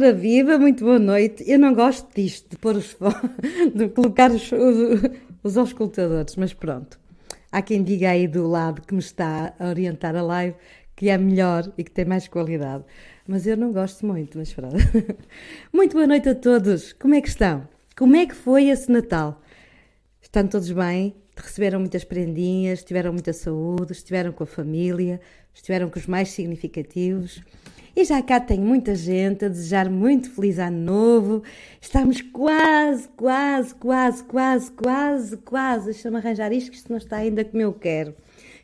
Ora viva, muito boa noite. Eu não gosto disto, de pôr os de colocar os, os, os auscultadores, mas pronto. Há quem diga aí do lado que me está a orientar a live que é melhor e que tem mais qualidade. Mas eu não gosto muito, mas pronto. Muito boa noite a todos. Como é que estão? Como é que foi esse Natal? Estão todos bem? Receberam muitas prendinhas, tiveram muita saúde, estiveram com a família, estiveram com os mais significativos. E já cá tem muita gente a desejar muito feliz ano novo. Estamos quase, quase, quase, quase, quase, quase. Deixa-me arranjar isto, que isto não está ainda como eu quero.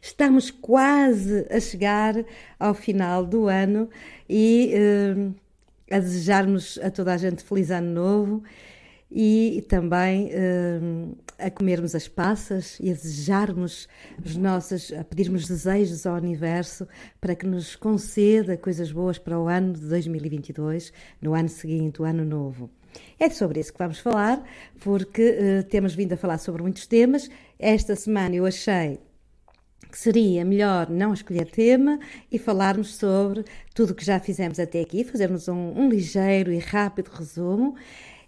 Estamos quase a chegar ao final do ano e uh, a desejarmos a toda a gente feliz ano novo e também uh, a comermos as passas e a desejarmos os nossos, a pedirmos desejos ao universo para que nos conceda coisas boas para o ano de 2022, no ano seguinte, o ano novo. É sobre isso que vamos falar, porque uh, temos vindo a falar sobre muitos temas. Esta semana eu achei que seria melhor não escolher tema e falarmos sobre tudo o que já fizemos até aqui, fazermos um, um ligeiro e rápido resumo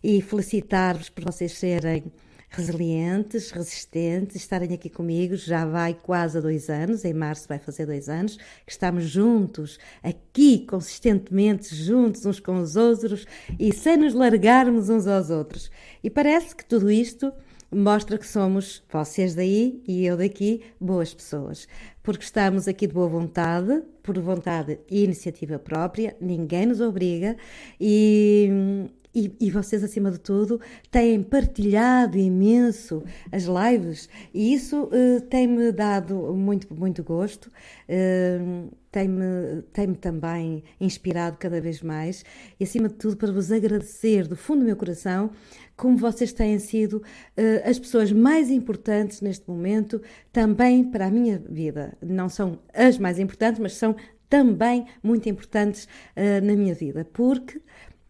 e felicitar-vos por vocês serem resilientes, resistentes, estarem aqui comigo. Já vai quase há dois anos, em março vai fazer dois anos, que estamos juntos, aqui, consistentemente, juntos uns com os outros e sem nos largarmos uns aos outros. E parece que tudo isto mostra que somos, vocês daí e eu daqui, boas pessoas. Porque estamos aqui de boa vontade, por vontade e iniciativa própria, ninguém nos obriga e, e, e, vocês, acima de tudo, têm partilhado imenso as lives. E isso uh, tem-me dado muito, muito gosto, uh, tem-me tem também inspirado cada vez mais. E, acima de tudo, para vos agradecer do fundo do meu coração como vocês têm sido uh, as pessoas mais importantes neste momento, também para a minha vida. Não são as mais importantes, mas são também muito importantes uh, na minha vida, porque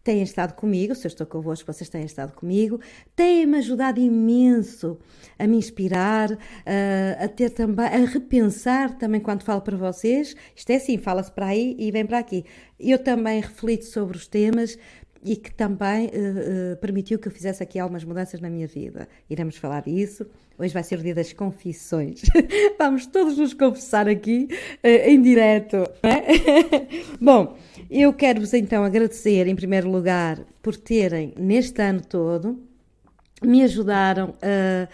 têm estado comigo, se eu estou convosco, vocês têm estado comigo, têm-me ajudado imenso a me inspirar, a, a ter também, a repensar também quando falo para vocês. Isto é assim, fala-se para aí e vem para aqui. Eu também reflito sobre os temas e que também uh, uh, permitiu que eu fizesse aqui algumas mudanças na minha vida. Iremos falar disso. Hoje vai ser o dia das confissões. Vamos todos nos confessar aqui uh, em direto. É? Bom, eu quero-vos então agradecer, em primeiro lugar, por terem, neste ano todo, me ajudaram a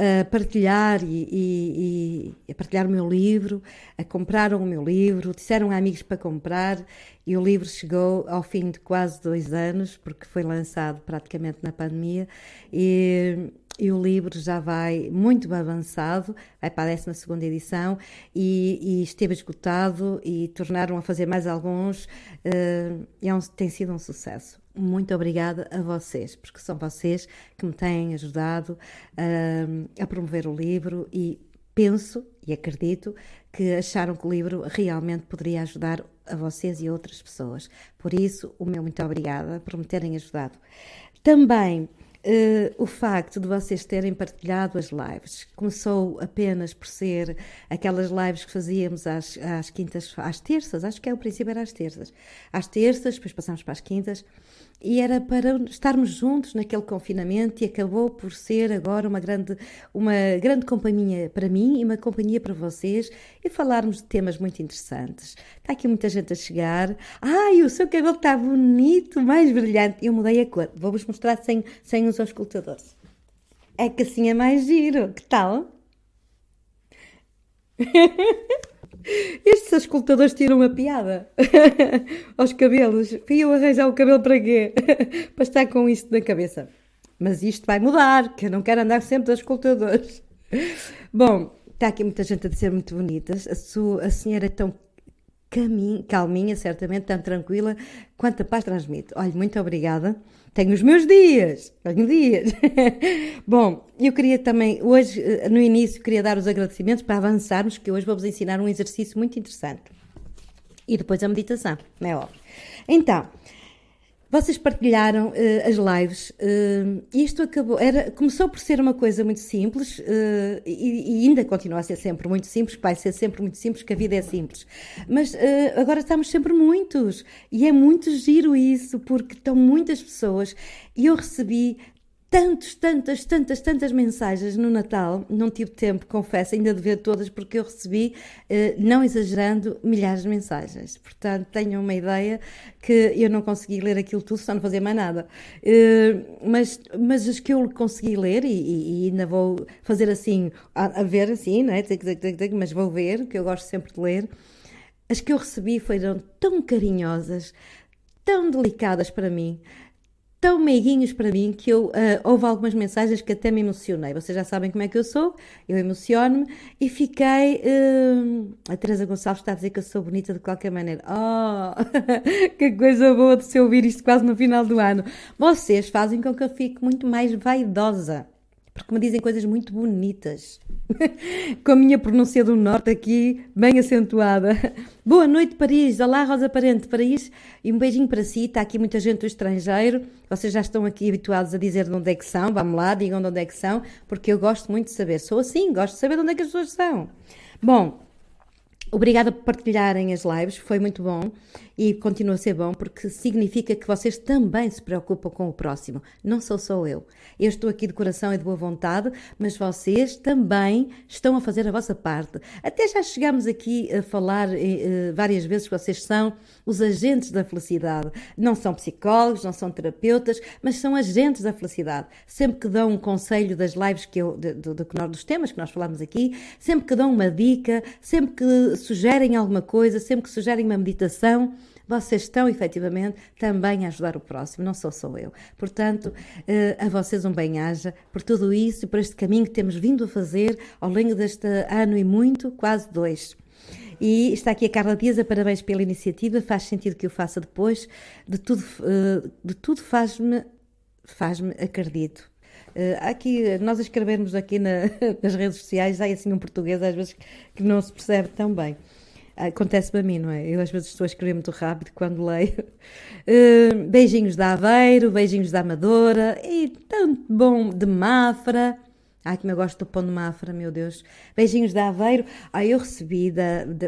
a partilhar e, e, e, a partilhar o meu livro, a compraram o meu livro, disseram a amigos para comprar e o livro chegou ao fim de quase dois anos, porque foi lançado praticamente na pandemia. E, e o livro já vai muito avançado, vai para a 12 edição e, e, esteve esgotado e tornaram a fazer mais alguns uh, é um, tem sido um sucesso muito obrigada a vocês, porque são vocês que me têm ajudado uh, a promover o livro e penso e acredito que acharam que o livro realmente poderia ajudar a vocês e outras pessoas. Por isso, o meu muito obrigada por me terem ajudado. Também Uh, o facto de vocês terem partilhado as lives começou apenas por ser aquelas lives que fazíamos às, às quintas, às terças, acho que é o princípio era às terças. Às terças, depois passamos para as quintas, e era para estarmos juntos naquele confinamento e acabou por ser agora uma grande, uma grande companhia para mim e uma companhia para vocês e falarmos de temas muito interessantes. Está aqui muita gente a chegar. Ai, o seu cabelo está bonito, mais brilhante. Eu mudei a cor. Vou-vos mostrar sem, sem os auscultadores. É que assim é mais giro. Que tal? Estes escultadores tiram uma piada aos cabelos. Fui eu arranjar o cabelo para quê? para estar com isto na cabeça. Mas isto vai mudar, que eu não quero andar sempre aos escultadores. Bom, está aqui muita gente a dizer muito bonitas. A, sua, a senhora é tão calminha, certamente, tão tranquila, quanta paz transmite. Olha, muito obrigada. Tenho os meus dias, tenho dias. Bom, eu queria também, hoje, eh, no início, queria dar os agradecimentos para avançarmos, que hoje vou-vos ensinar um exercício muito interessante. E depois a meditação, não é óbvio. Então, Vocês partilharam uh, as lives uh, e isto acabou, era, começou por ser uma coisa muito simples uh, e, e, ainda continua a ser sempre muito simples, vai ser sempre muito simples, que a vida é simples. Mas agora estamos sempre muitos e é muito giro isso, porque estão muitas pessoas e eu recebi tantos, tantas, tantas, tantas mensagens no Natal. Não tive tempo, confesso, ainda de ver todas, porque eu recebi, eh, não exagerando, milhares de mensagens. Portanto, tenho uma ideia que eu não consegui ler aquilo tudo, só não fazer mais nada. Eh, mas, mas as que eu consegui ler, e, e ainda vou fazer assim, a, a ver assim, não é? mas vou ver, que eu gosto sempre de ler. As que eu recebi foram tão carinhosas, tão delicadas para mim, tão meiguinhos para mim que eu uh, houve algumas mensagens que até me emocionei. Vocês já sabem como é que eu sou, eu emociono-me e fiquei. Uh, a Teresa Gonçalves está a dizer que eu sou bonita de qualquer maneira. Oh, que coisa boa de se ouvir isto quase no final do ano. Vocês fazem com que eu fique muito mais vaidosa porque me dizem coisas muito bonitas. Com a minha pronúncia do norte aqui, bem acentuada. Boa noite, Paris. Olá, Rosa Parente, Paris. E um beijinho para si. Está aqui muita gente do estrangeiro. Vocês já estão aqui habituados a dizer de onde é que são. Vamos lá, digam de onde é que são, porque eu gosto muito de saber. Sou assim, gosto de saber de onde é que as pessoas são. Bom, Obrigada por partilharem as lives, foi muito bom e continua a ser bom porque significa que vocês também se preocupam com o próximo. Não sou só eu. Eu estou aqui de coração e de boa vontade, mas vocês também estão a fazer a vossa parte. Até já chegamos aqui a falar eh, várias vezes que vocês são os agentes da felicidade. Não são psicólogos, não são terapeutas, mas são agentes da felicidade. Sempre que dão um conselho das lives que eu, de, de, de, dos temas que nós falamos aqui, sempre que dão uma dica, sempre que sugerem alguma coisa, sempre que sugerem uma meditação, vocês estão efetivamente também a ajudar o próximo, não sou só eu. Portanto, eh, a vocês um bem-aja por tudo isso e por este caminho que temos vindo a fazer ao longo deste ano e muito, quase dois. E está aqui a Carla Dias, a parabéns pela iniciativa, faz sentido que eu faça depois, de tudo, eh, de tudo faz-me, faz-me, acredito. Uh, aqui, nós escrevemos aqui na, nas redes sociais, há assim um português às vezes que não se percebe tão bem. Acontece-me a mim, não é? Eu às vezes estou a escrever muito rápido quando leio. Uh, beijinhos da Aveiro, beijinhos da Amadora e tanto bom de Mafra. Ai, como eu gosto do pão de Mafra, meu Deus. Beijinhos da Aveiro. Ai, eu recebi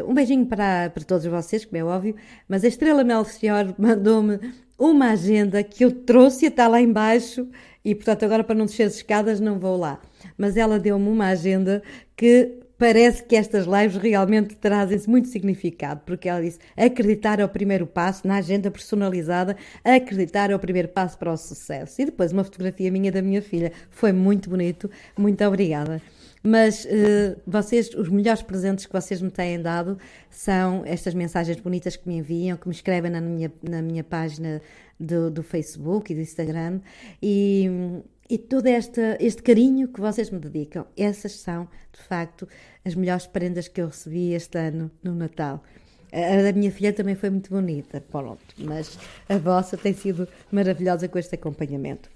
um beijinho para, para todos vocês, como é óbvio, mas a Estrela Melchior mandou-me uma agenda que eu trouxe e está lá embaixo e, portanto, agora para não descer as escadas não vou lá. Mas ela deu-me uma agenda que parece que estas lives realmente trazem muito significado, porque ela disse acreditar é o primeiro passo na agenda personalizada, acreditar é o primeiro passo para o sucesso. E depois uma fotografia minha da minha filha. Foi muito bonito, muito obrigada. Mas uh, vocês, os melhores presentes que vocês me têm dado são estas mensagens bonitas que me enviam, que me escrevem na minha, na minha página do, do Facebook e do Instagram. E, e todo esta, este carinho que vocês me dedicam. Essas são, de facto, as melhores prendas que eu recebi este ano no Natal. A da minha filha também foi muito bonita, pronto, mas a vossa tem sido maravilhosa com este acompanhamento.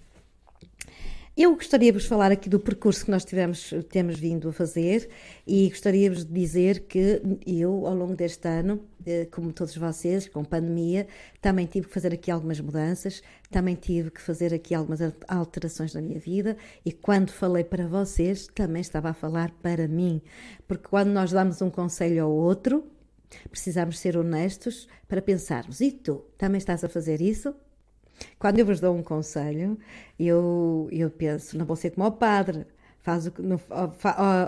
Eu gostaria de vos falar aqui do percurso que nós tivemos, temos vindo a fazer e gostaria de dizer que eu, ao longo deste ano, eh, como todos vocês, com pandemia, também tive que fazer aqui algumas mudanças, também tive que fazer aqui algumas alterações na minha vida e quando falei para vocês, também estava a falar para mim, porque quando nós damos um conselho ao outro, precisamos ser honestos para pensarmos: e tu também estás a fazer isso? Quando eu vos dou um conselho, eu, eu penso, não vou ser como o padre, faz o, que, não,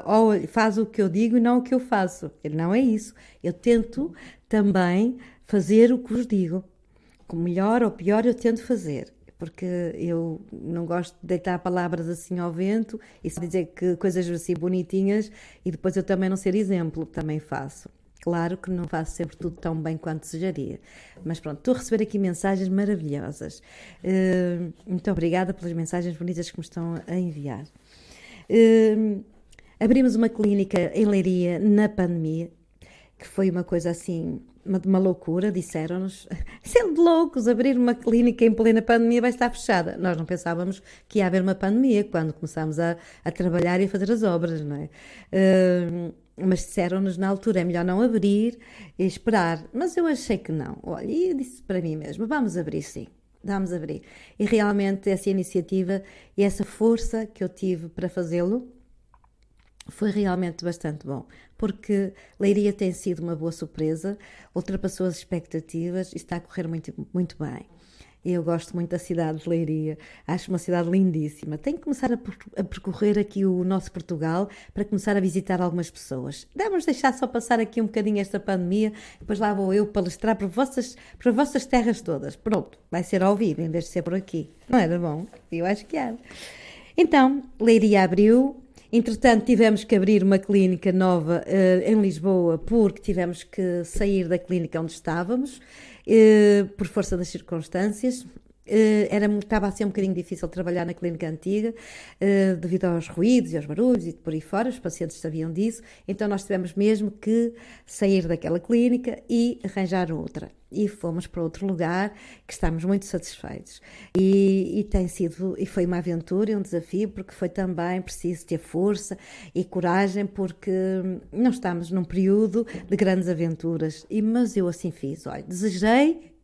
ou, faz o que eu digo e não o que eu faço. Não é isso. Eu tento também fazer o que vos digo. Com melhor ou pior, eu tento fazer. Porque eu não gosto de deitar palavras assim ao vento e dizer que coisas assim bonitinhas e depois eu também não ser exemplo, também faço. Claro que não faço sempre tudo tão bem quanto desejaria, mas pronto, estou a receber aqui mensagens maravilhosas. Uh, muito obrigada pelas mensagens bonitas que me estão a enviar. Uh, abrimos uma clínica em Leiria na pandemia, que foi uma coisa assim, uma, uma loucura, disseram-nos, sendo loucos, abrir uma clínica em plena pandemia vai estar fechada. Nós não pensávamos que ia haver uma pandemia quando começámos a, a trabalhar e a fazer as obras, não é? Uh, mas disseram-nos na altura é melhor não abrir e esperar. Mas eu achei que não. Olha, e disse para mim mesmo: vamos abrir sim. vamos abrir. E realmente essa iniciativa e essa força que eu tive para fazê-lo foi realmente bastante bom, porque Leiria tem sido uma boa surpresa, ultrapassou as expectativas e está a correr muito, muito bem. Eu gosto muito da cidade de Leiria, acho uma cidade lindíssima. Tenho que começar a, percorrer aqui o nosso Portugal para começar a visitar algumas pessoas. Devemos deixar só passar aqui um bocadinho esta pandemia, depois lá vou eu palestrar para vossas, para vossas terras todas. Pronto, vai ser ao vivo em vez de ser por aqui. Não era bom? Eu acho que era. Então, Leiria abriu, Entretanto, tivemos que abrir uma clínica nova uh, em Lisboa porque tivemos que sair da clínica onde estávamos, por força das circunstâncias. Uh, era, estava a ser um bocadinho difícil trabalhar na clínica antiga, devido aos ruídos e aos barulhos e por aí fora, os pacientes sabiam disso, então nós tivemos mesmo que sair daquela clínica e arranjar outra e fomos para outro lugar que estamos muito satisfeitos. E, e, tem sido, e foi uma aventura e um desafio, porque foi também preciso ter força e coragem, porque não estamos num período de grandes aventuras. E, mas eu assim fiz, olha, desejei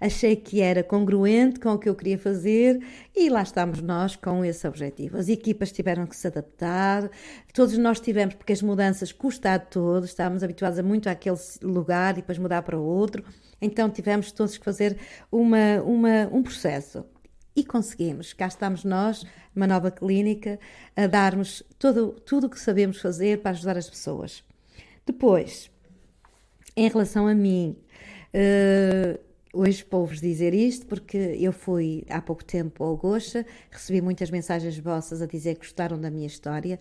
Achei que era congruente com o que eu queria fazer e lá estamos nós com esse objetivo. As equipas tiveram que se adaptar, todos nós tivemos, porque as mudanças custam a todos, estávamos habituados a muito àquele lugar e depois mudar para outro. Então tivemos todos que fazer uma, uma, um processo. E conseguimos. Cá estamos nós, uma nova clínica, a darmos todo, tudo o que sabemos fazer para ajudar as pessoas. Depois, em relação a mim, uh, hoje vou-vos dizer isto porque eu fui há pouco tempo ao Goxa, recebi muitas mensagens vossas a dizer que gostaram da minha história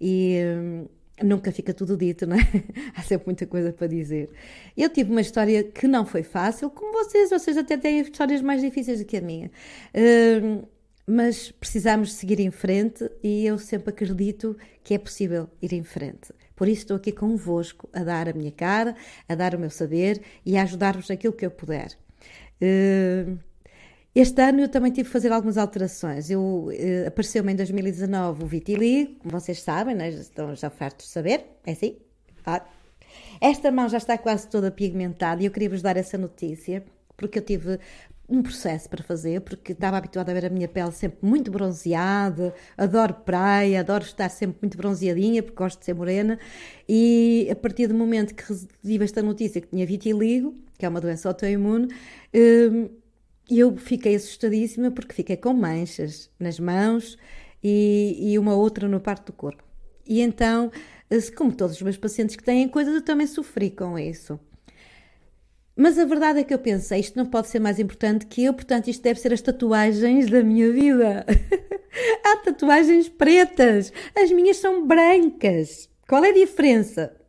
e. Uh, nunca fica tudo dito, não é? Há sempre muita coisa para dizer. Eu tive uma história que não foi fácil, como vocês, vocês até têm histórias mais difíceis do que a minha. Uh, mas precisamos seguir em frente e eu sempre acredito que é possível ir em frente. Por isso estou aqui convosco a dar a minha cara, a dar o meu saber e a ajudar-vos naquilo que eu puder. Uh, este ano eu também tive que fazer algumas alterações. Eu eh, apareceu-me em 2019 o vitiligo, como vocês sabem, né? estão já fartos de saber, é assim? Ah. Esta mão já está quase toda pigmentada e eu queria vos dar essa notícia, porque eu tive um processo para fazer, porque estava habituada a ver a minha pele sempre muito bronzeada, adoro praia, adoro estar sempre muito bronzeadinha, porque gosto de ser morena, e a partir do momento que recebi esta notícia que tinha vitiligo, que é uma doença autoimune, hum, eu fiquei assustadíssima porque fiquei com manchas nas mãos e, e uma outra no parte do corpo. E então, como todos os meus pacientes que têm coisas, eu também sofri com isso. Mas a verdade é que eu pensei, isto não pode ser mais importante que eu, portanto, isto deve ser as tatuagens da minha vida. Há tatuagens pretas, as minhas são brancas. Qual é a diferença?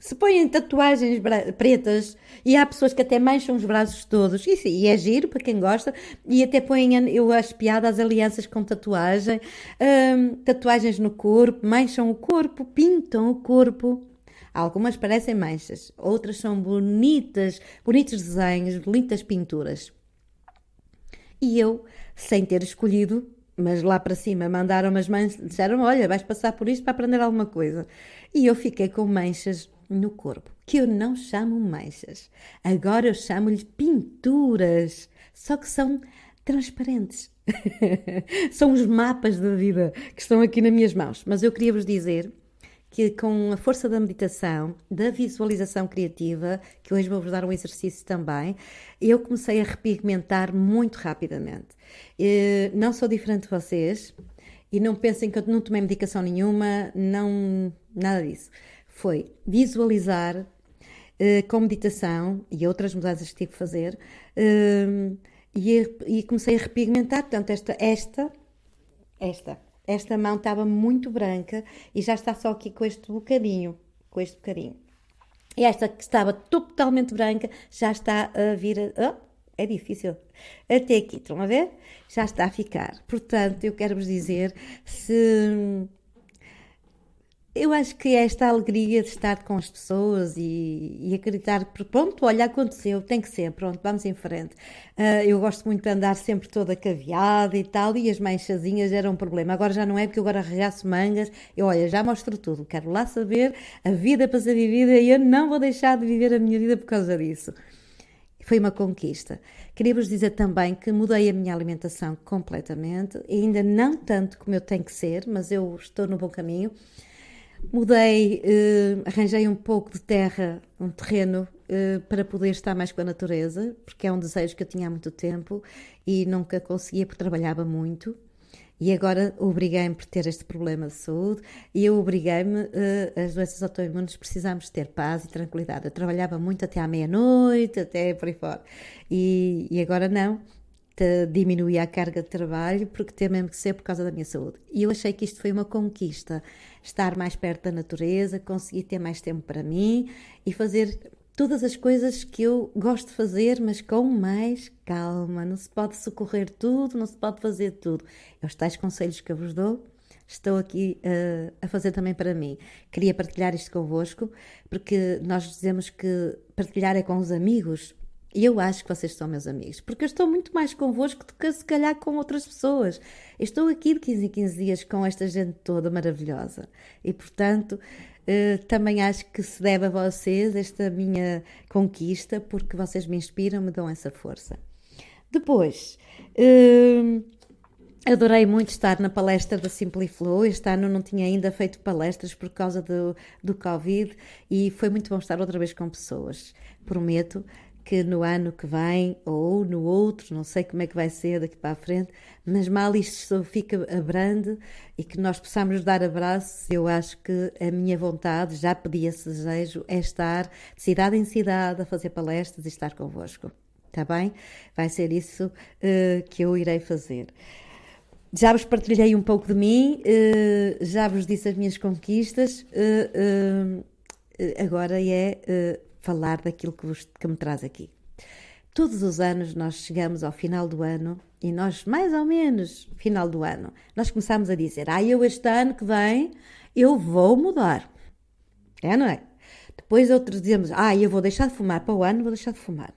se põem tatuagens pretas e há pessoas que até mancham os braços todos, isso, e é giro para quem gosta, e até põem, eu acho piada as alianças com tatuagem, hum, tatuagens no corpo, mancham o corpo, pintam o corpo. Algumas parecem manchas, outras são bonitas, bonitos desenhos, bonitas pinturas. E eu, sem ter escolhido, mas lá para cima mandaram as mães, disseram: Olha, vais passar por isto para aprender alguma coisa. E eu fiquei com manchas no corpo, que eu não chamo manchas. Agora eu chamo-lhe pinturas, só que são transparentes. são os mapas da vida que estão aqui nas minhas mãos. Mas eu queria vos dizer que com a força da meditação, da visualização criativa, que hoje vou-vos dar um exercício também, eu comecei a repigmentar muito rapidamente. não sou diferente de vocês e não pensem que eu não tomei medicação nenhuma, não, nada disso foi visualizar uh, com meditação e outras mudanças que tive que fazer uh, e, e, comecei a repigmentar. Portanto, esta, esta, esta, esta mão estava muito branca e já está só aqui com este bocadinho, com este bocadinho. E esta que estava totalmente branca já está a vir a, oh, é difícil. Até aqui, estão a ver? Já está a ficar. Portanto, eu quero vos dizer se eu acho que é esta alegria de estar com as pessoas e, e acreditar que, pronto, olha, aconteceu, tem que ser, pronto, vamos em frente. Uh, eu gosto muito de andar sempre toda caveada e tal, e as manchazinhas eram um problema. Agora já não é, porque eu agora arregaço mangas, eu, olha, já mostro tudo, quero lá saber a vida para ser vivida e eu não vou deixar de viver a minha vida por causa disso. foi uma conquista. Queria vos dizer também que mudei a minha alimentação completamente, ainda não tanto como eu tenho que ser, mas eu estou no bom caminho. Mudei, eh, arranjei um pouco de terra, um terreno eh, para poder estar mais com a natureza, porque é um desejo que eu tinha há muito tempo e nunca conseguia porque trabalhava muito. E agora obriguei-me por ter este problema de saúde e eu obriguei-me, uh, as doenças autoimunes precisamos ter paz e tranquilidade. Eu trabalhava muito até à meia-noite, até por aí fora. E, e agora não, diminuí a carga de trabalho porque tem mesmo que ser por causa da minha saúde. E eu achei que isto foi uma conquista, estar mais perto da natureza, conseguir ter mais tempo para mim e fazer todas as coisas que eu gosto de fazer, mas com mais calma. Não se pode socorrer tudo, não se pode fazer tudo. É os tais conselhos que eu vos dou. Estou aqui uh, a fazer também para mim. Queria partilhar isto convosco, porque nós dizemos que partilhar é com os amigos, e eu acho que vocês são meus amigos, porque eu estou muito mais convosco do que se calhar com outras pessoas. Eu estou aqui de 15 em 15 dias com esta gente toda maravilhosa. E, portanto, Uh, também acho que se deve a vocês esta minha conquista, porque vocês me inspiram, me dão essa força. Depois, uh, adorei muito estar na palestra da Simpliflow. Este ano não tinha ainda feito palestras por causa do, do Covid e foi muito bom estar outra vez com pessoas. Prometo que no ano que vem ou no outro, não sei como é que vai ser daqui para a frente, mas mal isto fica abrande e que nós possamos dar abraços, eu acho que a minha vontade, já pedi esse desejo, é estar de cidade em cidade a fazer palestras e estar convosco. Está bem? Vai ser isso uh, que eu irei fazer. Já vos partilhei um pouco de mim, uh, já vos disse as minhas conquistas, uh, agora é falar daquilo que, vos, que me traz aqui. Todos os anos nós chegamos ao final do ano e nós, mais ou menos, final do ano, nós começamos a dizer: Ah, eu este ano que vem eu vou mudar. É, não é? Depois outros dizemos: Ah, eu vou deixar de fumar para o ano, vou deixar de fumar.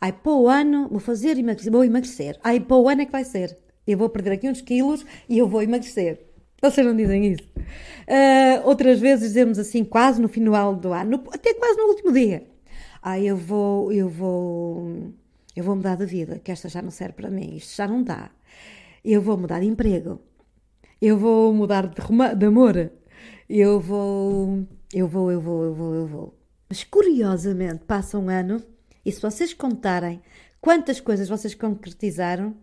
Ai, para o ano vou fazer emagrecer, vou emagrecer. Ai, para o ano é que vai ser. Eu vou perder aqui uns quilos e eu vou emagrecer. Vocês não dizem isso? Uh, outras vezes dizemos assim, quase no final do ano, até quase no último dia. Ah, eu vou, eu vou, eu vou mudar de vida, que esta já não serve para mim, isto já não dá. Eu vou mudar de emprego. Eu vou mudar de, de amor. Eu vou, eu vou, eu vou, eu vou, eu vou. Mas curiosamente passa um ano e se vocês contarem quantas coisas vocês concretizaram,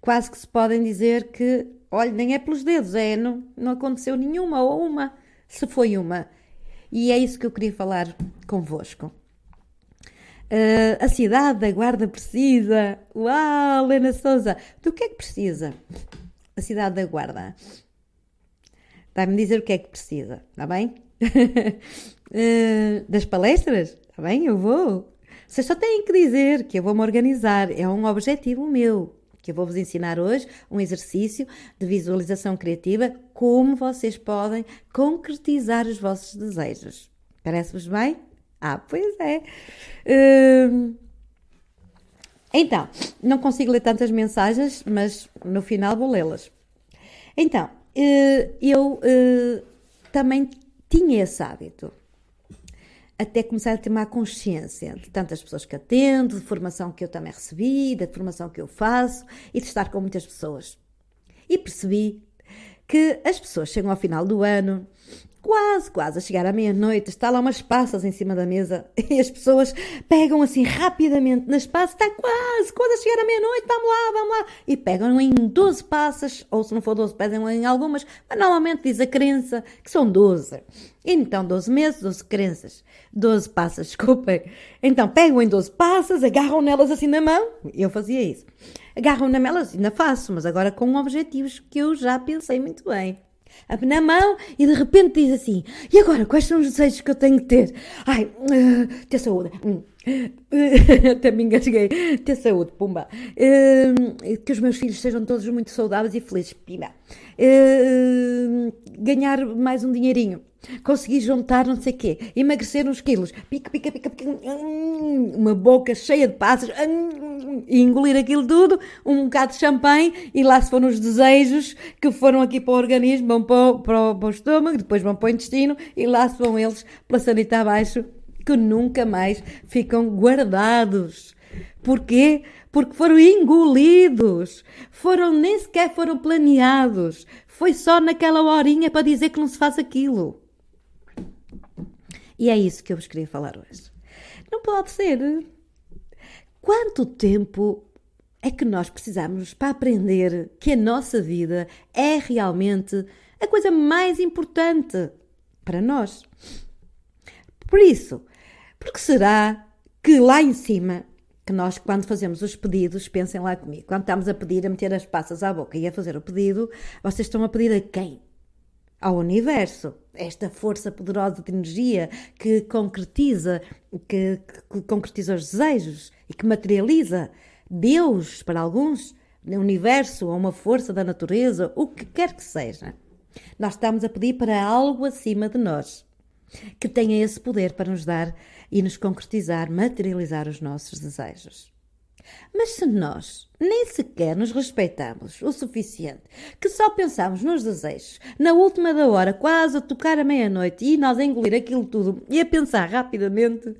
quase que se podem dizer que, olha, nem é pelos dedos, é, não, não aconteceu nenhuma ou uma, se foi uma. E é isso que eu queria falar convosco. Uh, a cidade da Guarda precisa. Uau, Lena Souza, do que é que precisa? A cidade da Guarda. Vai-me dizer o que é que precisa, está bem? uh, das palestras? Está bem? Eu vou. Vocês só têm que dizer que eu vou me organizar. É um objetivo meu que eu vou vos ensinar hoje um exercício de visualização criativa, como vocês podem concretizar os vossos desejos. Parece-vos bem? Ah, pois é. Hum, então, não consigo ler tantas mensagens, mas no final vou lê-las. Então, eh, eu eh, também tinha esse hábito até começar a ter uma consciência de tantas pessoas que atendo, de formação que eu também recebi, da formação que eu faço e de estar com muitas pessoas. E percebi que as pessoas chegam ao final do ano quase, quase a chegar à meia-noite, está lá umas passas em cima da mesa e as pessoas pegam assim rapidamente nas passas, está quase, quase a chegar à meia-noite, vamos lá, vamos lá, e pegam em 12 passas, ou se não for 12, pedem em algumas, mas normalmente diz a crença que são 12. Então, 12 meses, 12 crenças, 12 passas, desculpem. Então, pegam em 12 passas, agarram nelas assim na mão, eu fazia isso. Agarram nelas, ainda faço, mas agora com objetivos que eu já pensei muito bem na mão e de repente diz assim: E agora, quais são os desejos que eu tenho que ter? Ai, uh, ter saúde. Uh, até me engasguei. Ter saúde, pumba. Uh, que os meus filhos sejam todos muito saudáveis e felizes, pimba. ganhar mais um dinheirinho consegui juntar não sei o quê, emagrecer uns quilos, pica, pica, pica, pica, uma boca cheia de passas, hum, e engolir aquilo tudo, um bocado de champanhe, e lá se foram os desejos que foram aqui para o organismo, vão para o, para o, para o estômago, depois vão para o intestino, e lá se vão eles pela sanita abaixo, que nunca mais ficam guardados. Porquê? Porque foram engolidos, foram nem sequer foram planeados. Foi só naquela horinha para dizer que não se faz aquilo. E é isso que eu vos queria falar hoje. Não pode ser. Quanto tempo é que nós precisamos para aprender que a nossa vida é realmente a coisa mais importante para nós? Por isso, porque será que lá em cima, que nós quando fazemos os pedidos, pensem lá comigo, quando estamos a pedir, a meter as passas à boca e a fazer o pedido, vocês estão a pedir a quem? Ao universo, esta força poderosa de energia que concretiza, que, que concretiza os desejos e que materializa Deus para alguns, o universo ou uma força da natureza, o que quer que seja. Nós estamos a pedir para algo acima de nós que tenha esse poder para nos dar e nos concretizar, materializar os nossos desejos. Mas se nós nem sequer nos respeitamos o suficiente, que só pensamos nos desejos, na última da hora, quase a tocar a meia-noite, e nós a engolir aquilo tudo e a pensar rapidamente,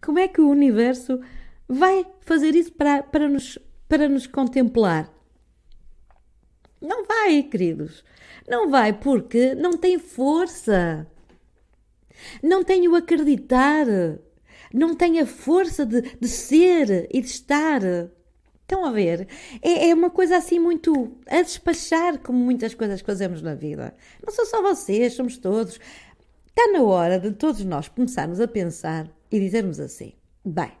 como é que o universo vai fazer isso para, para, nos, para nos contemplar? Não vai, queridos. Não vai porque não tem força. Não tem o acreditar não tem a força de, de ser e de estar. Estão a ver? É, é, uma coisa assim muito a despachar, como muitas coisas que fazemos na vida. Não são só vocês, somos todos. Está na hora de todos nós começarmos a pensar e dizermos assim: bem,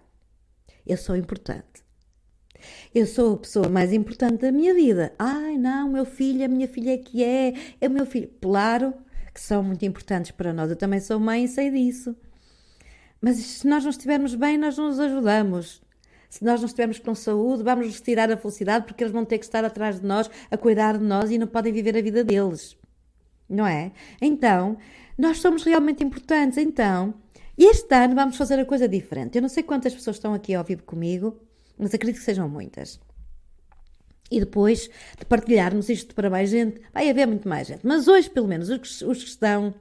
eu sou importante. Eu sou a pessoa mais importante da minha vida. Ai, não, meu filho, a minha filha é que é, é o meu filho. Claro que são muito importantes para nós. Eu também sou mãe e sei disso. Mas se nós não estivermos bem, nós não nos ajudamos. Se nós não estivermos com saúde, vamos nos tirar a felicidade porque eles vão ter que estar atrás de nós, a cuidar de nós e não podem viver a vida deles. Não é? Então, nós somos realmente importantes. Então, este ano vamos fazer a coisa diferente. Eu não sei quantas pessoas estão aqui ao vivo comigo, mas acredito que sejam muitas. E depois de partilharmos isto para mais gente, vai haver muito mais gente. Mas hoje, pelo menos, os que estão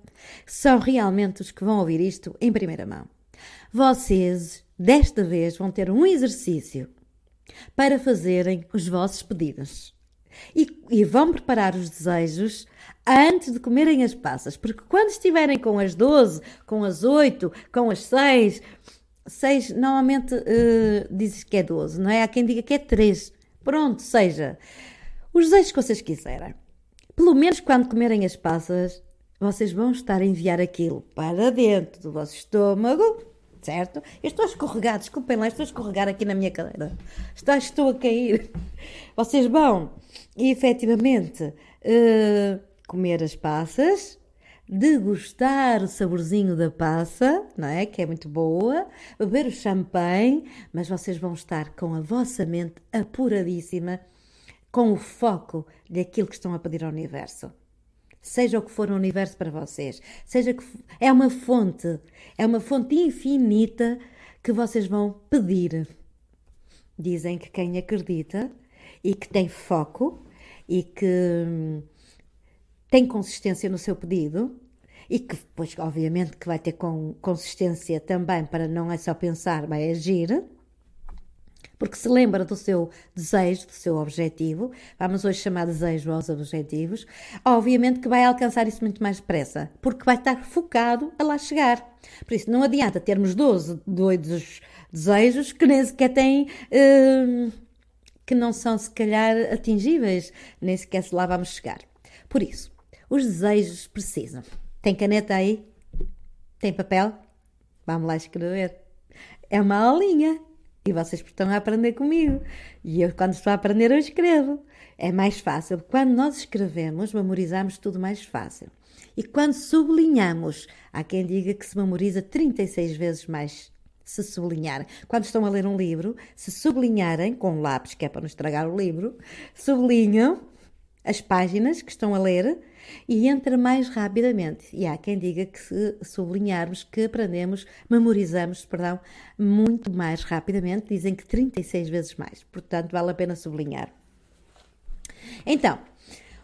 são realmente os que vão ouvir isto em primeira mão. Vocês, desta vez, vão ter um exercício para fazerem os vossos pedidos. E, e, vão preparar os desejos antes de comerem as passas, porque quando estiverem com as 12, com as 8, com as 6, 6 normalmente uh, dizes que é 12, não é? Há quem diga que é 3. Pronto, seja, os desejos que vocês quiserem. Pelo menos quando comerem as passas, vocês vão estar a enviar aquilo para dentro do vosso estômago certo? Eu estou a escorregar, desculpem lá, estou a escorregar aqui na minha cadeira. Estou, a cair. Vocês vão, efetivamente, uh, comer as passas, degustar o saborzinho da passa, não é? Que é muito boa, beber o champanhe, mas vocês vão estar com a vossa mente apuradíssima, com o foco daquilo que estão a pedir ao universo seja o que for o universo para vocês, seja que é uma fonte, é uma fonte infinita que vocês vão pedir. Dizem que quem acredita e que tem foco e que hum, tem consistência no seu pedido e que depois, obviamente, que vai ter com consistência também para não é só pensar, vai agir porque se lembra do seu desejo, do seu objetivo, vamos hoje chamar desejo aos objetivos, obviamente que vai alcançar isso muito mais depressa, porque vai estar focado a lá chegar. Por isso, não adianta termos 12 doidos desejos que nem sequer têm. Uh, que não são, se calhar, atingíveis, nem sequer se lá vamos chegar. Por isso, os desejos precisam. Tem caneta aí? Tem papel? Vamos lá escrever. É uma aulinha. E vocês estão a aprender comigo. E eu, quando estou a aprender, eu escrevo. É mais fácil. Quando nós escrevemos, memorizamos tudo mais fácil. E quando sublinhamos, há quem diga que se memoriza 36 vezes mais se sublinhar. Quando estão a ler um livro, se sublinharem com lápis, que é para não estragar o livro, sublinham as páginas que estão a ler e entra mais rapidamente. E há quem diga que se sublinharmos que aprendemos, memorizamos, perdão, muito mais rapidamente, dizem que 36 vezes mais. Portanto, vale a pena sublinhar. Então,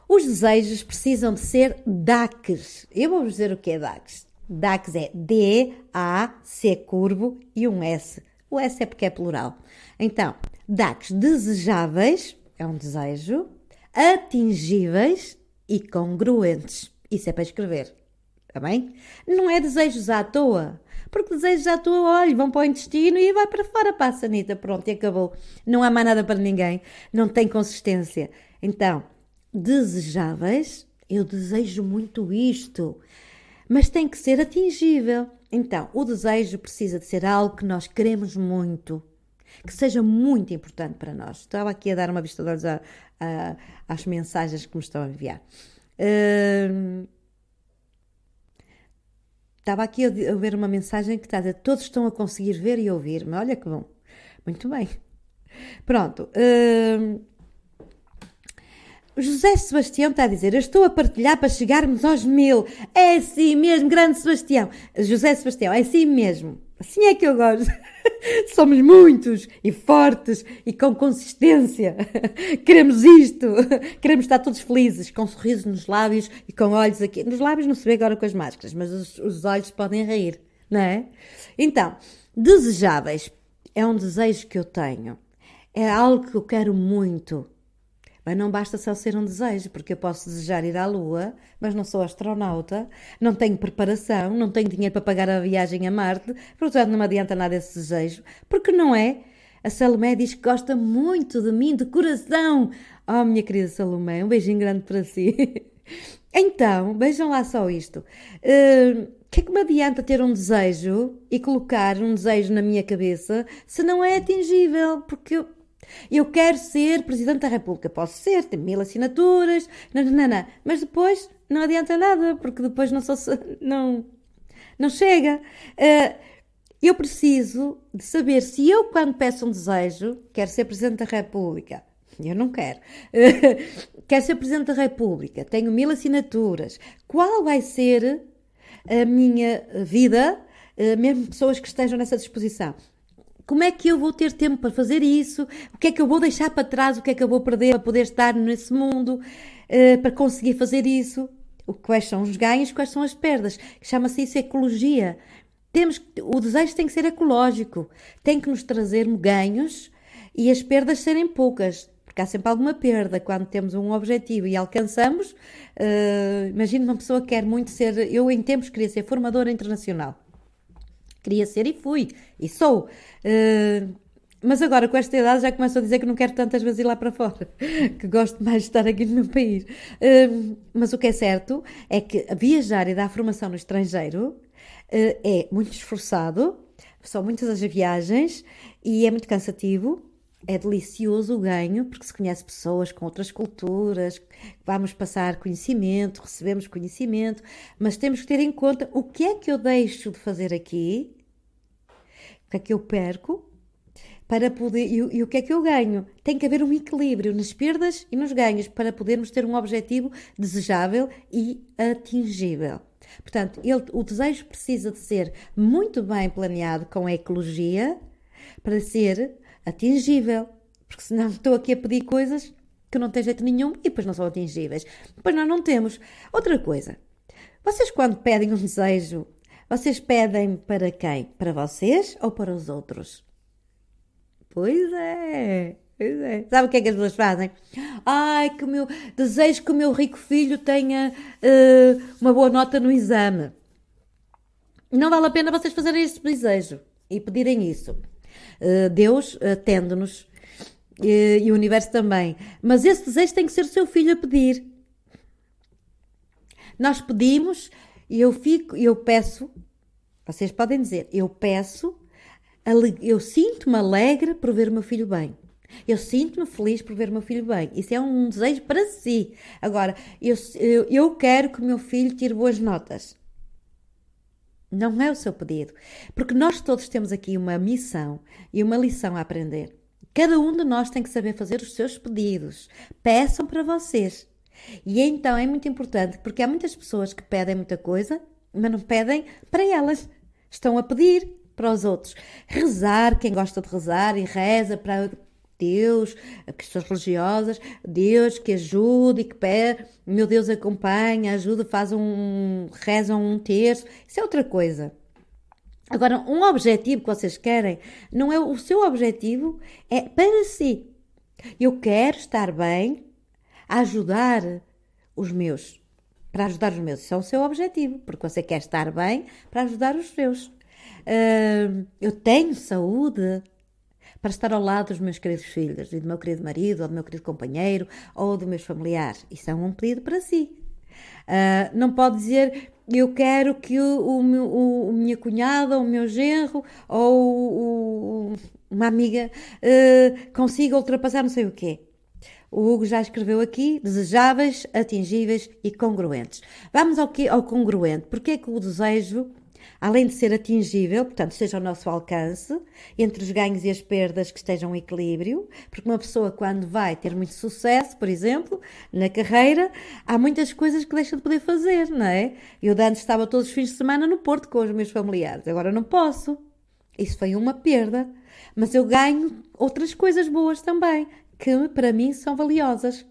os desejos precisam de ser DACs. Eu vou-vos dizer o que é DACs. DAX é D, A, C curvo e um S. O S é porque é plural. Então, DAX desejáveis é um desejo, atingíveis e congruentes. Isso é para escrever. Está bem? Não é desejos à toa. Porque desejos à toa, olha, vão para o intestino e vai para fora para a sanita. Pronto, e acabou. Não há mais nada para ninguém. Não tem consistência. Então, desejáveis, eu desejo muito isto. Mas tem que ser atingível. Então, o desejo precisa de ser algo que nós queremos muito que seja muito importante para nós. Estava aqui a dar uma vista de olhos a, a, às mensagens que me estão a enviar. Uh, estava aqui a, ver uma mensagem que está a dizer: todos estão a conseguir ver e ouvir-me. Olha que bom. Muito bem. Pronto. Uh, José Sebastião está a dizer: Eu estou a partilhar para chegarmos aos mil. É assim mesmo, grande Sebastião. José Sebastião, é assim mesmo. Assim é que eu gosto. Somos muitos e fortes e com consistência. Queremos isto. Queremos estar todos felizes, com sorrisos nos lábios e com olhos aqui. Nos lábios não se vê agora com as máscaras, mas os, os olhos podem rir, não é? Então, desejáveis é um desejo que eu tenho. É algo que eu quero muito. Mas não basta só ser um desejo, porque eu posso desejar ir à Lua, mas não sou astronauta, não tenho preparação, não tenho dinheiro para pagar a viagem a Marte, portanto não me adianta nada esse desejo, porque não é. A Salomé diz que gosta muito de mim, de coração. Oh, minha querida Salomé, um beijinho grande para si. Então, vejam lá só isto. Uh, que é que me adianta ter um desejo e colocar um desejo na minha cabeça se não é atingível? Porque eu quero ser Presidente da República. Posso ser, tenho mil assinaturas, não, mas depois não adianta nada, porque depois não, sou, não, não chega. Uh, eu preciso de saber se eu, quando peço um desejo, quero ser Presidente da República. Eu não quero. Uh, quero ser Presidente da República, tenho mil assinaturas. Qual vai ser a minha vida, uh, mesmo pessoas que estejam nessa disposição? Como é que eu vou ter tempo para fazer isso? O que é que eu vou deixar para trás? O que é que eu vou perder para poder estar nesse mundo? Uh, para conseguir fazer isso? Quais são os ganhos? Quais são as perdas? Chama-se isso ecologia. Temos, o desejo tem que ser ecológico. Tem que nos trazer ganhos e as perdas serem poucas. Porque há sempre alguma perda quando temos um objetivo e alcançamos. Uh, imagina uma pessoa que quer muito ser. Eu, em tempos, queria ser formadora internacional. Queria ser e fui, e sou. Uh, mas agora, com esta idade, já começo a dizer que não quero tantas vezes ir lá para fora, que gosto mais de estar aqui no meu país. Uh, mas o que é certo é que viajar e dar formação no estrangeiro uh, é muito esforçado, são muitas as viagens e é muito cansativo. É delicioso o ganho, porque se conhece pessoas com outras culturas, vamos passar conhecimento, recebemos conhecimento, mas temos que ter em conta o que é que eu deixo de fazer aqui, o que é que eu perco, para poder e, e, o que é que eu ganho? Tem que haver um equilíbrio nas perdas e nos ganhos para podermos ter um objetivo desejável e atingível. Portanto, ele, o desejo precisa de ser muito bem planeado com a ecologia para ser atingível, porque senão estou aqui a pedir coisas que não têm jeito nenhum e depois não são atingíveis. Depois nós não temos. Outra coisa, vocês quando pedem um desejo, vocês pedem para quem? Para vocês ou para os outros? Pois é. Pois é. Sabe o que é que as pessoas fazem? Ai, que o meu desejo que o meu rico filho tenha uh, uma boa nota no exame. Não vale a pena vocês fazerem este desejo e pedirem isso. Eh, Deus atende-nos e, e o universo também. Mas esse desejo tem que ser o seu filho a pedir. Nós pedimos e eu fico, eu peço, vocês podem dizer, eu peço, eu sinto-me alegre por ver o meu filho bem. Eu sinto-me feliz por ver o meu filho bem. Isso é um desejo para si. Agora, eu, eu, eu quero que o meu filho tire boas notas. Não é o seu pedido. Porque nós todos temos aqui uma missão e uma lição a aprender. Cada um de nós tem que saber fazer os seus pedidos. Peçam para vocês. E então é muito importante, porque há muitas pessoas que pedem muita coisa, mas não pedem para elas. Estão a pedir para os outros. Rezar, quem gosta de rezar e reza para Deus, questões religiosas, Deus que ajude e que pede, meu Deus acompanha, ajuda, faz um, rezam um terço, isso é outra coisa. Agora, um objetivo que vocês querem, não é o seu objetivo, é para si. Eu quero estar bem, a ajudar os meus, para ajudar os meus. Isso é o seu objetivo, porque você quer estar bem para ajudar os seus. Uh, eu tenho saúde para estar ao lado dos meus queridos filhos, e do meu querido marido, ou do meu querido companheiro, ou dos meus familiares. Isso é um pedido para si. Uh, não pode dizer eu quero que o, o, o minha cunhada, o meu genro ou o, uma amiga uh, consiga ultrapassar não sei o quê. O Hugo já escreveu aqui desejáveis, atingíveis e congruentes. Vamos ao, que, ao congruente. Porque é que o desejo além de ser atingível, portanto, esteja ao nosso alcance, entre os ganhos e as perdas que estejam em equilíbrio, porque uma pessoa, quando vai ter muito sucesso, por exemplo, na carreira, há muitas coisas que deixa de poder fazer, não é? Eu antes estava todos os fins de semana no Porto com os meus familiares, agora não posso. Isso foi uma perda. Mas eu ganho outras coisas boas também, que para mim são valiosas.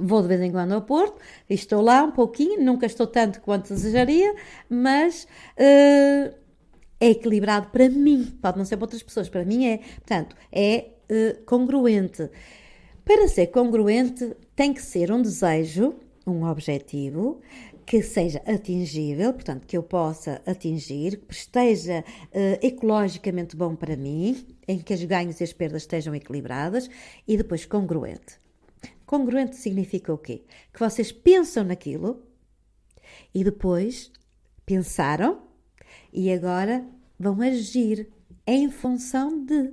Vou de vez em quando ao Porto, estou lá um pouquinho, nunca estou tanto quanto desejaria, mas uh, é equilibrado para mim. Pode não ser para outras pessoas, para mim é. Portanto, é uh, congruente. Para ser congruente, tem que ser um desejo, um objetivo, que seja atingível, portanto, que eu possa atingir, que esteja uh, ecologicamente bom para mim, em que os ganhos e as perdas estejam equilibradas e depois congruente. Congruente significa o quê? Que vocês pensam naquilo e depois pensaram e agora vão agir em função de.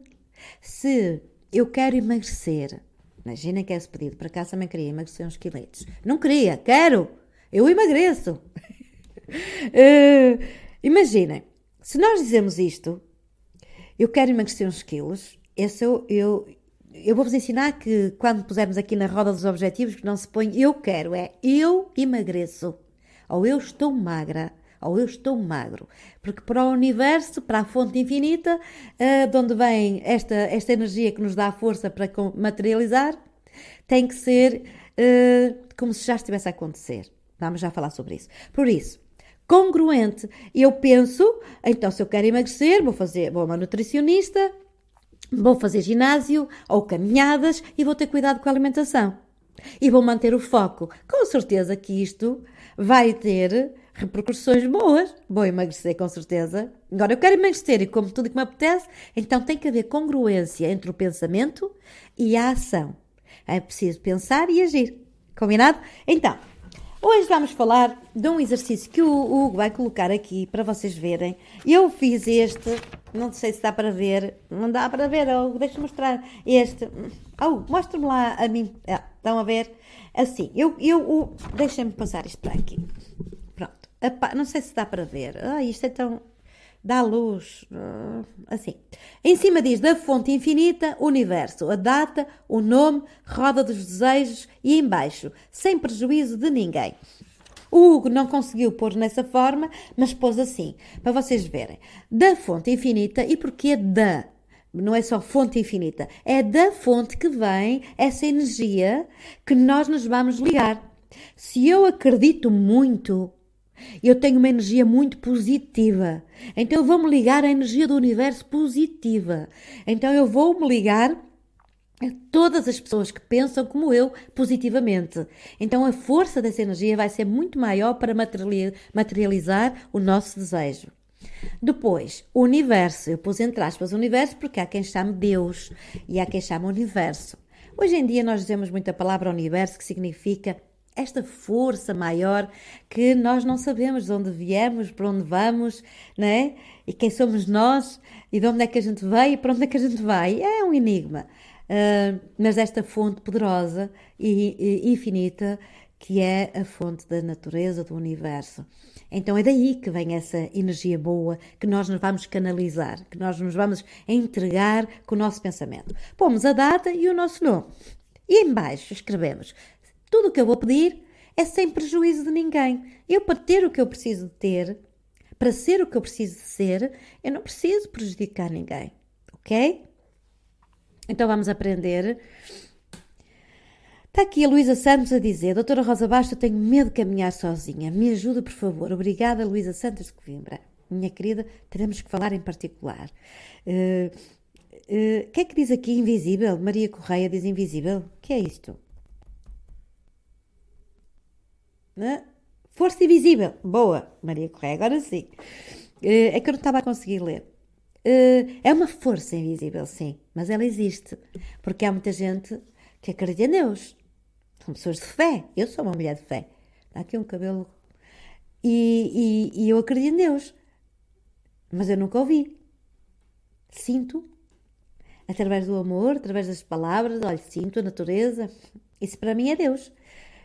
Se eu quero emagrecer, imaginem que é esse pedido, para cá também queria emagrecer uns quiletes. Não queria, quero! Eu emagreço! uh, imaginem, se nós dizemos isto, eu quero emagrecer uns quilos, esse eu, eu, eu vou-vos ensinar que quando pusermos aqui na roda dos objetivos, que não se põe eu quero, é eu emagreço, ou eu estou magra, ou eu estou magro. Porque para o universo, para a fonte infinita, uh, de onde vem esta, esta energia que nos dá a força para materializar, tem que ser uh, como se já estivesse a acontecer. Vamos já falar sobre isso. Por isso, congruente, eu penso, então se eu quero emagrecer, vou fazer, vou a uma nutricionista, Vou fazer ginásio ou caminhadas e vou ter cuidado com a alimentação. E vou manter o foco. Com certeza que isto vai ter repercussões boas. Vou emagrecer, com certeza. Agora, eu quero emagrecer e como tudo que me apetece, então tem que haver congruência entre o pensamento e a ação. É preciso pensar e agir. Combinado? Então, Hoje vamos falar de um exercício que o Hugo vai colocar aqui para vocês verem. Eu fiz este, não sei se dá para ver, não dá para ver, oh, deixa-me mostrar este. Oh, mostra-me lá a mim. Ah, estão a ver? Assim, eu, eu, deixem-me passar isto para aqui. Pronto, não sei se dá para ver. Ah, isto é tão dá luz, ah, assim. Em cima diz da fonte infinita, universo, a data, o nome, roda dos desejos e embaixo, sem prejuízo de ninguém. O Hugo não conseguiu pôr nessa forma, mas pôs assim, para vocês verem. Da fonte infinita e porquê da? Não é só fonte infinita, é da fonte que vem essa energia que nós nos vamos ligar. Se eu acredito muito eu tenho uma energia muito positiva. Então eu vou-me ligar à energia do universo positiva. Então eu vou-me ligar a todas as pessoas que pensam como eu positivamente. Então a força dessa energia vai ser muito maior para materializar o nosso desejo. Depois, o universo. Eu pus entre aspas o universo porque há quem chame Deus e há quem chame universo. Hoje em dia nós dizemos muito a palavra universo que significa esta força maior que nós não sabemos de onde viemos, para onde vamos, né? E quem somos nós e de onde é que a gente veio e para onde é que a gente vai. É um enigma. Uh, mas esta fonte poderosa e, e infinita que é a fonte da natureza, do universo. Então é daí que vem essa energia boa que nós nos vamos canalizar, que nós nos vamos entregar com o nosso pensamento. Pomos a data e o nosso nome. E embaixo escrevemos tudo o que eu vou pedir é sem prejuízo de ninguém. Eu, para ter o que eu preciso de ter, para ser o que eu preciso de ser, eu não preciso prejudicar ninguém. Ok? Então vamos aprender. Está aqui a Luísa Santos a dizer: Doutora Rosa Bastos, eu tenho medo de caminhar sozinha. Me ajuda, por favor. Obrigada, Luísa Santos de Coimbra. Minha querida, teremos que falar em particular. O uh, uh, que é que diz aqui invisível? Maria Correia diz invisível. O que é isto? Né? Força invisível. Boa, Maria Correia, agora sim. Uh, é que eu não estava a conseguir ler. Uh, é uma força invisível, sim, mas ela existe. Porque há muita gente que acredita em Deus. São pessoas de fé. Eu sou uma mulher de fé. Dá aqui um cabelo. E, e, e eu acredito em Deus. Mas eu nunca ouvi. Sinto. Através do amor, através das palavras. Olha, sinto a natureza. Isso para mim é Deus.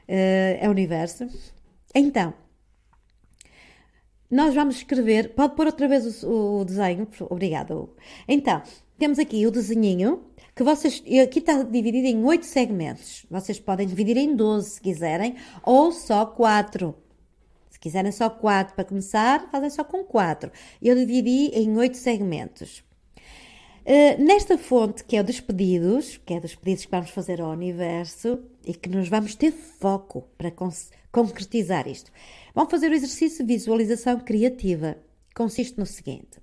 Uh, é o universo. Então, nós vamos escrever. Pode pôr outra vez o, o desenho, obrigada. Então, temos aqui o desenhinho que vocês. Aqui está dividido em oito segmentos. Vocês podem dividir em 12 se quiserem, ou só quatro. Se quiserem só quatro para começar, fazem só com quatro. Eu dividi em oito segmentos. Uh, nesta fonte, que é o dos pedidos, que é dos pedidos que vamos fazer ao universo e que nós vamos ter foco para concretizar isto. Vamos fazer o exercício de visualização criativa. Consiste no seguinte: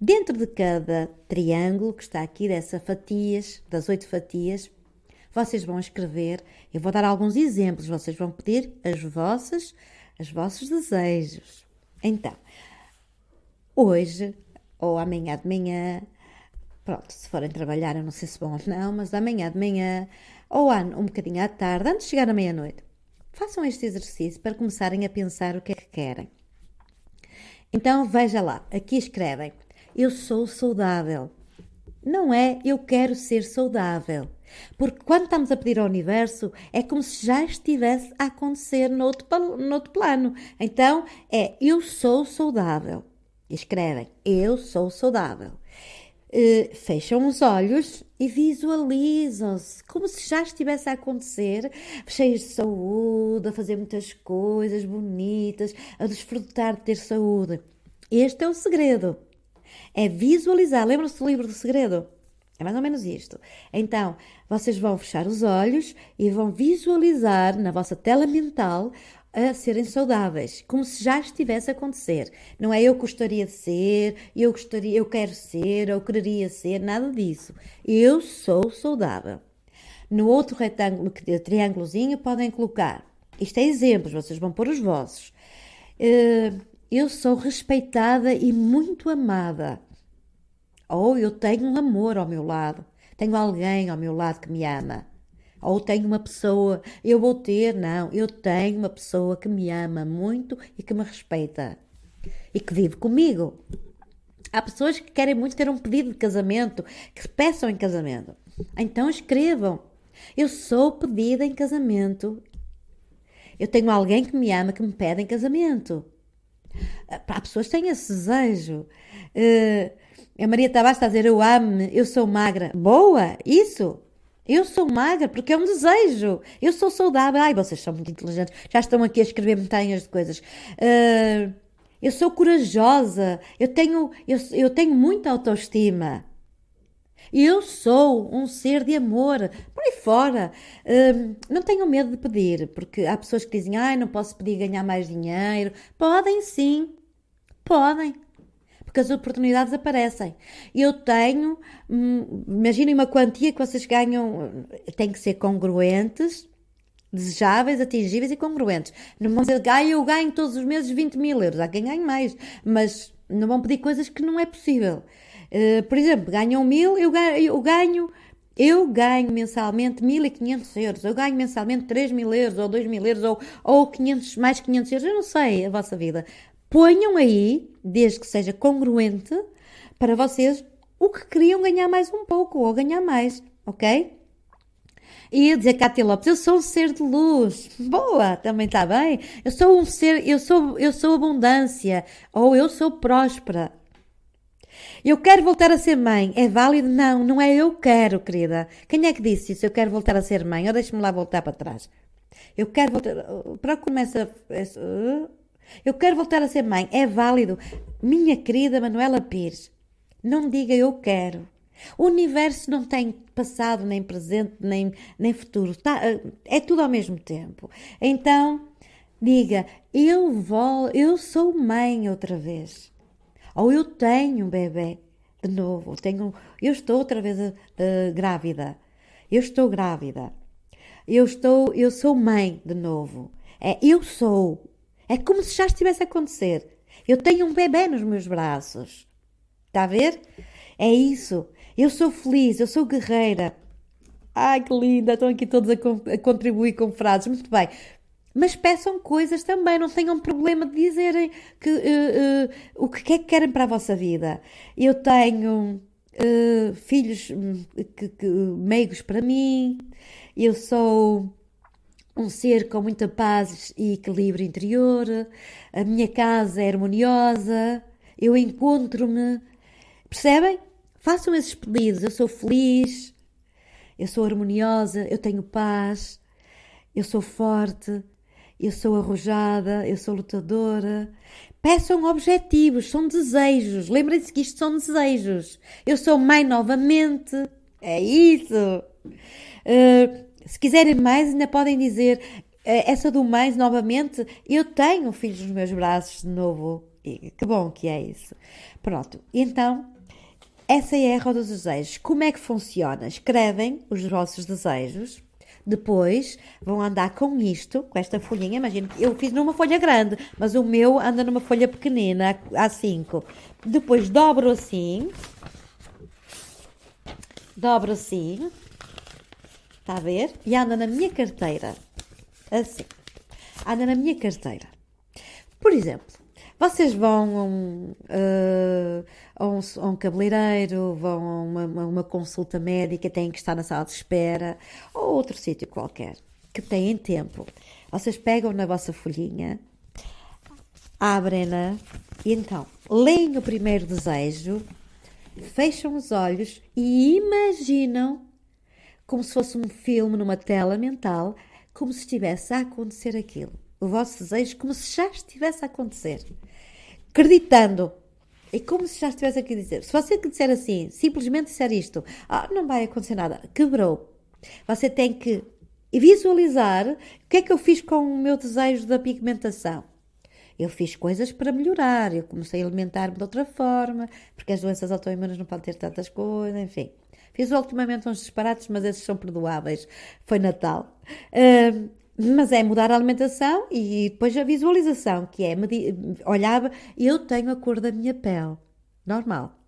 dentro de cada triângulo que está aqui, dessas fatias, das oito fatias, vocês vão escrever. Eu vou dar alguns exemplos. Vocês vão pedir as vossas, os vossos desejos. Então, hoje ou amanhã de manhã, pronto, se forem trabalhar, eu não sei se vão ou não, mas amanhã de manhã ou um bocadinho à tarde, antes de chegar à meia-noite, Façam este exercício para começarem a pensar o que é que querem. Então, veja lá, aqui escrevem: Eu sou saudável. Não é eu quero ser saudável. Porque quando estamos a pedir ao universo, é como se já estivesse a acontecer no outro, no outro plano. Então, é eu sou saudável. Escrevem: Eu sou saudável. Uh, fecham os olhos e visualizam-se como se já estivesse a acontecer, cheios de saúde, a fazer muitas coisas bonitas, a desfrutar de ter saúde. Este é o segredo. É visualizar. Lembram-se do livro do segredo? É mais ou menos isto. Então, vocês vão fechar os olhos e vão visualizar na vossa tela mental a serem saudáveis, como se já estivesse a acontecer. Não é eu gostaria de ser, eu gostaria, eu quero ser, eu quereria ser, nada disso. Eu sou saudável. No outro retângulo, triângulozinho, podem colocar. Isto é exemplos, vocês vão pôr os vossos. Eh, eu sou respeitada e muito amada. Ou eu tenho um amor ao meu lado. Tenho alguém ao meu lado que me ama. Ou tenho uma pessoa, eu vou ter, não, eu tenho uma pessoa que me ama muito e que me respeita e que vive comigo. Há pessoas que querem muito ter um pedido de casamento, que peçam em casamento. Então escrevam: Eu sou pedida em casamento. Eu tenho alguém que me ama, que me pede em casamento. Há pessoas que têm esse desejo. Uh, a Maria Tavares está a dizer: Eu amo-me, eu sou magra. Boa, isso. Eu sou magra porque é um desejo. Eu sou saudável. Ai, vocês são muito inteligentes. Já estão aqui a escrever montanhas de coisas. Uh, eu sou corajosa. Eu tenho, eu, eu tenho muita autoestima. Eu sou um ser de amor. Por aí fora. Uh, não tenham medo de pedir, porque há pessoas que dizem: ai, não posso pedir ganhar mais dinheiro. Podem sim. Podem porque as oportunidades aparecem. Eu tenho, hum, imaginem uma quantia que vocês ganham, tem que ser congruentes, desejáveis, atingíveis e congruentes. Não vão dizer, ah, eu ganho todos os meses 20 mil euros, há quem ganhe mais, mas não vão pedir coisas que não é possível. Uh, por exemplo, ganham mil, eu ganho, eu ganho eu ganho mensalmente 1.500 euros, eu ganho mensalmente 3 mil euros, ou 2 mil euros, ou, ou 500, mais 500 euros, eu não sei a vossa vida. Ponham aí, desde que seja congruente, para vocês o que queriam ganhar mais um pouco ou ganhar mais, ok? E dizer Cátia Lopes, eu sou um ser de luz. Boa, também está bem. Eu sou um ser, eu sou, eu sou abundância ou eu sou próspera. Eu quero voltar a ser mãe. É válido? Não, não é eu quero, querida. Quem é que disse isso? Eu quero voltar a ser mãe. Ou deixe-me lá voltar para trás. Eu quero voltar. Para começar. Eu quero voltar a ser mãe. É válido. Minha querida Manuela Pires, não diga eu quero. O universo não tem passado, nem presente, nem, nem futuro. Tá, é tudo ao mesmo tempo. Então, diga: eu vou, eu sou mãe outra vez. Ou eu tenho um bebê de novo. Tenho, eu estou outra vez uh, grávida. Eu estou grávida. Eu estou, eu sou mãe de novo. É eu sou. É como se já estivesse a acontecer. Eu tenho um bebê nos meus braços. Está a ver? É isso. Eu sou feliz, eu sou guerreira. Ai, que linda! Estão aqui todos a, a contribuir com frases. Muito bem. Mas peçam coisas também, não tenham problema de dizerem que, uh, uh, o que é que querem para a vossa vida. Eu tenho uh, filhos hum, que, que, meigos para mim, eu sou um ser com muita paz e equilíbrio interior, a minha casa é harmoniosa, eu encontro-me. Percebem? Façam esses pedidos. Eu sou feliz, eu sou harmoniosa, eu tenho paz, eu sou forte, eu sou arrojada, eu sou lutadora. Peçam objetivos, são desejos. Lembrem-se que isto são desejos. Eu sou mãe novamente. É isso. Uh, se quiserem mais, ainda podem dizer essa do mais novamente. Eu tenho filhos nos meus braços de novo. E que bom que é isso. Pronto. Então, essa é a roda dos desejos. Como é que funciona? Escrevem os vossos desejos depois vão andar com isto, com esta folhinha. Imagina, eu fiz numa folha grande, mas o meu anda numa folha pequenina, A5. Depois dobro assim. Dobro assim. Está a ver? E anda na minha carteira. Assim. Anda na minha carteira. Por exemplo, vocês vão a um, uh, a um, a um cabeleireiro, vão a uma, uma, consulta médica, têm que estar na sala de espera, ou outro sítio qualquer, que têm tempo. Vocês pegam na vossa folhinha, abrem-na e então leem o primeiro desejo, fecham os olhos e imaginam como se fosse um filme numa tela mental, como se estivesse a acontecer aquilo. O vosso desejo como se já estivesse a acontecer acreditando. É como se já estivesse aqui a dizer. Se você disser assim, simplesmente disser isto, ah, não vai acontecer nada, quebrou. Você tem que visualizar o que é que eu fiz com o meu desejo da pigmentação. Eu fiz coisas para melhorar, eu comecei a alimentar-me de outra forma, porque as doenças autoimunes não podem ter tantas coisas, enfim. Fiz ultimamente uns disparates, mas esses são perdoáveis. Foi Natal. Uh, mas é mudar a alimentação e depois a visualização, que é olhava, eu tenho a cor da minha pele, normal.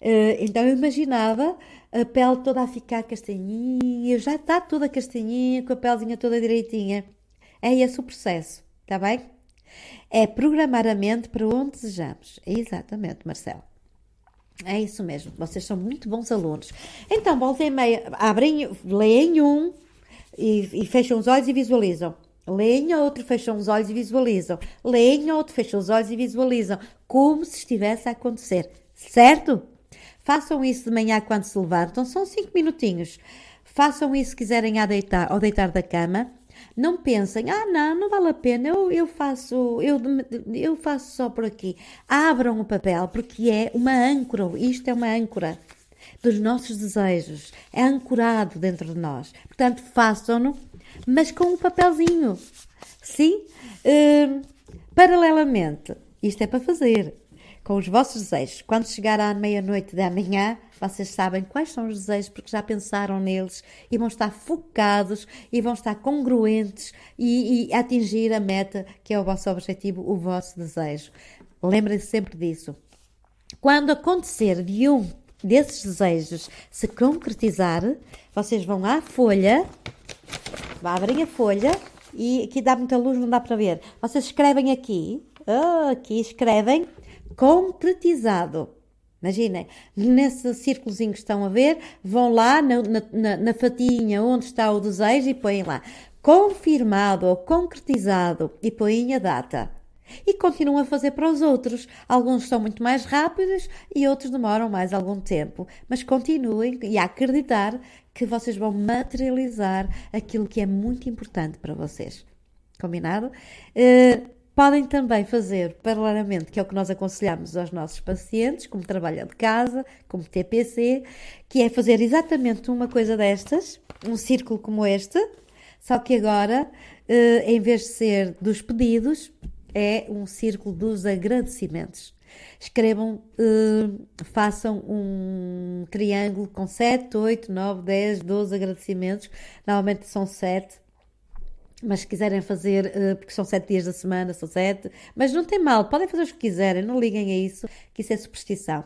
Uh, então eu imaginava a pele toda a ficar castanhinha, já está toda castanhinha, com a pelezinha toda direitinha. É esse o processo, está bem? É programar a mente para onde desejamos. É exatamente, Marcelo. É isso mesmo, vocês são muito bons alunos. Então, voltem e meia, abrem, leem um, e, e fecham os olhos e visualizam. Leem outro, fecham os olhos e visualizam. Leem outro, fecham os olhos e visualizam. Como se estivesse a acontecer. Certo? Façam isso de manhã quando se levantam. São cinco minutinhos. Façam isso se quiserem a deitar, ao deitar da cama. Não pensem, ah, não, não vale a pena, eu, eu, faço, eu, eu faço só por aqui. Abram o papel, porque é uma âncora, isto é uma âncora dos nossos desejos, é ancorado dentro de nós. Portanto, façam-no, mas com um papelzinho. Sim? Uh, paralelamente, isto é para fazer com os vossos desejos. Quando chegar à meia-noite da manhã, vocês sabem quais são os desejos porque já pensaram neles e vão estar focados e vão estar congruentes e, e atingir a meta que é o vosso objetivo, o vosso desejo. Lembrem-se sempre disso. Quando acontecer de um desses desejos se concretizar, vocês vão à folha, abrem a folha e aqui dá muita luz, não dá para ver. Vocês escrevem aqui, oh, aqui escrevem concretizado. Imaginem, nesse círculozinho que estão a ver, vão lá na, na, na fatinha onde está o desejo e põem lá confirmado ou concretizado e põem a data e continuam a fazer para os outros. Alguns são muito mais rápidos e outros demoram mais algum tempo, mas continuem e a acreditar que vocês vão materializar aquilo que é muito importante para vocês. Combinado? Uh, Podem também fazer paralelamente, que é o que nós aconselhamos aos nossos pacientes, como trabalho de casa, como TPC, que é fazer exatamente uma coisa destas, um círculo como este, só que agora, eh, em vez de ser dos pedidos, é um círculo dos agradecimentos. Escrevam, uh, façam um triângulo com 7, 8, 9, 10, 12 agradecimentos. Normalmente são 7, mas se quiserem fazer, uh, porque são 7 dias da semana, são 7, mas não tem mal, podem fazer os que quiserem, não liguem a isso, que isso é superstição.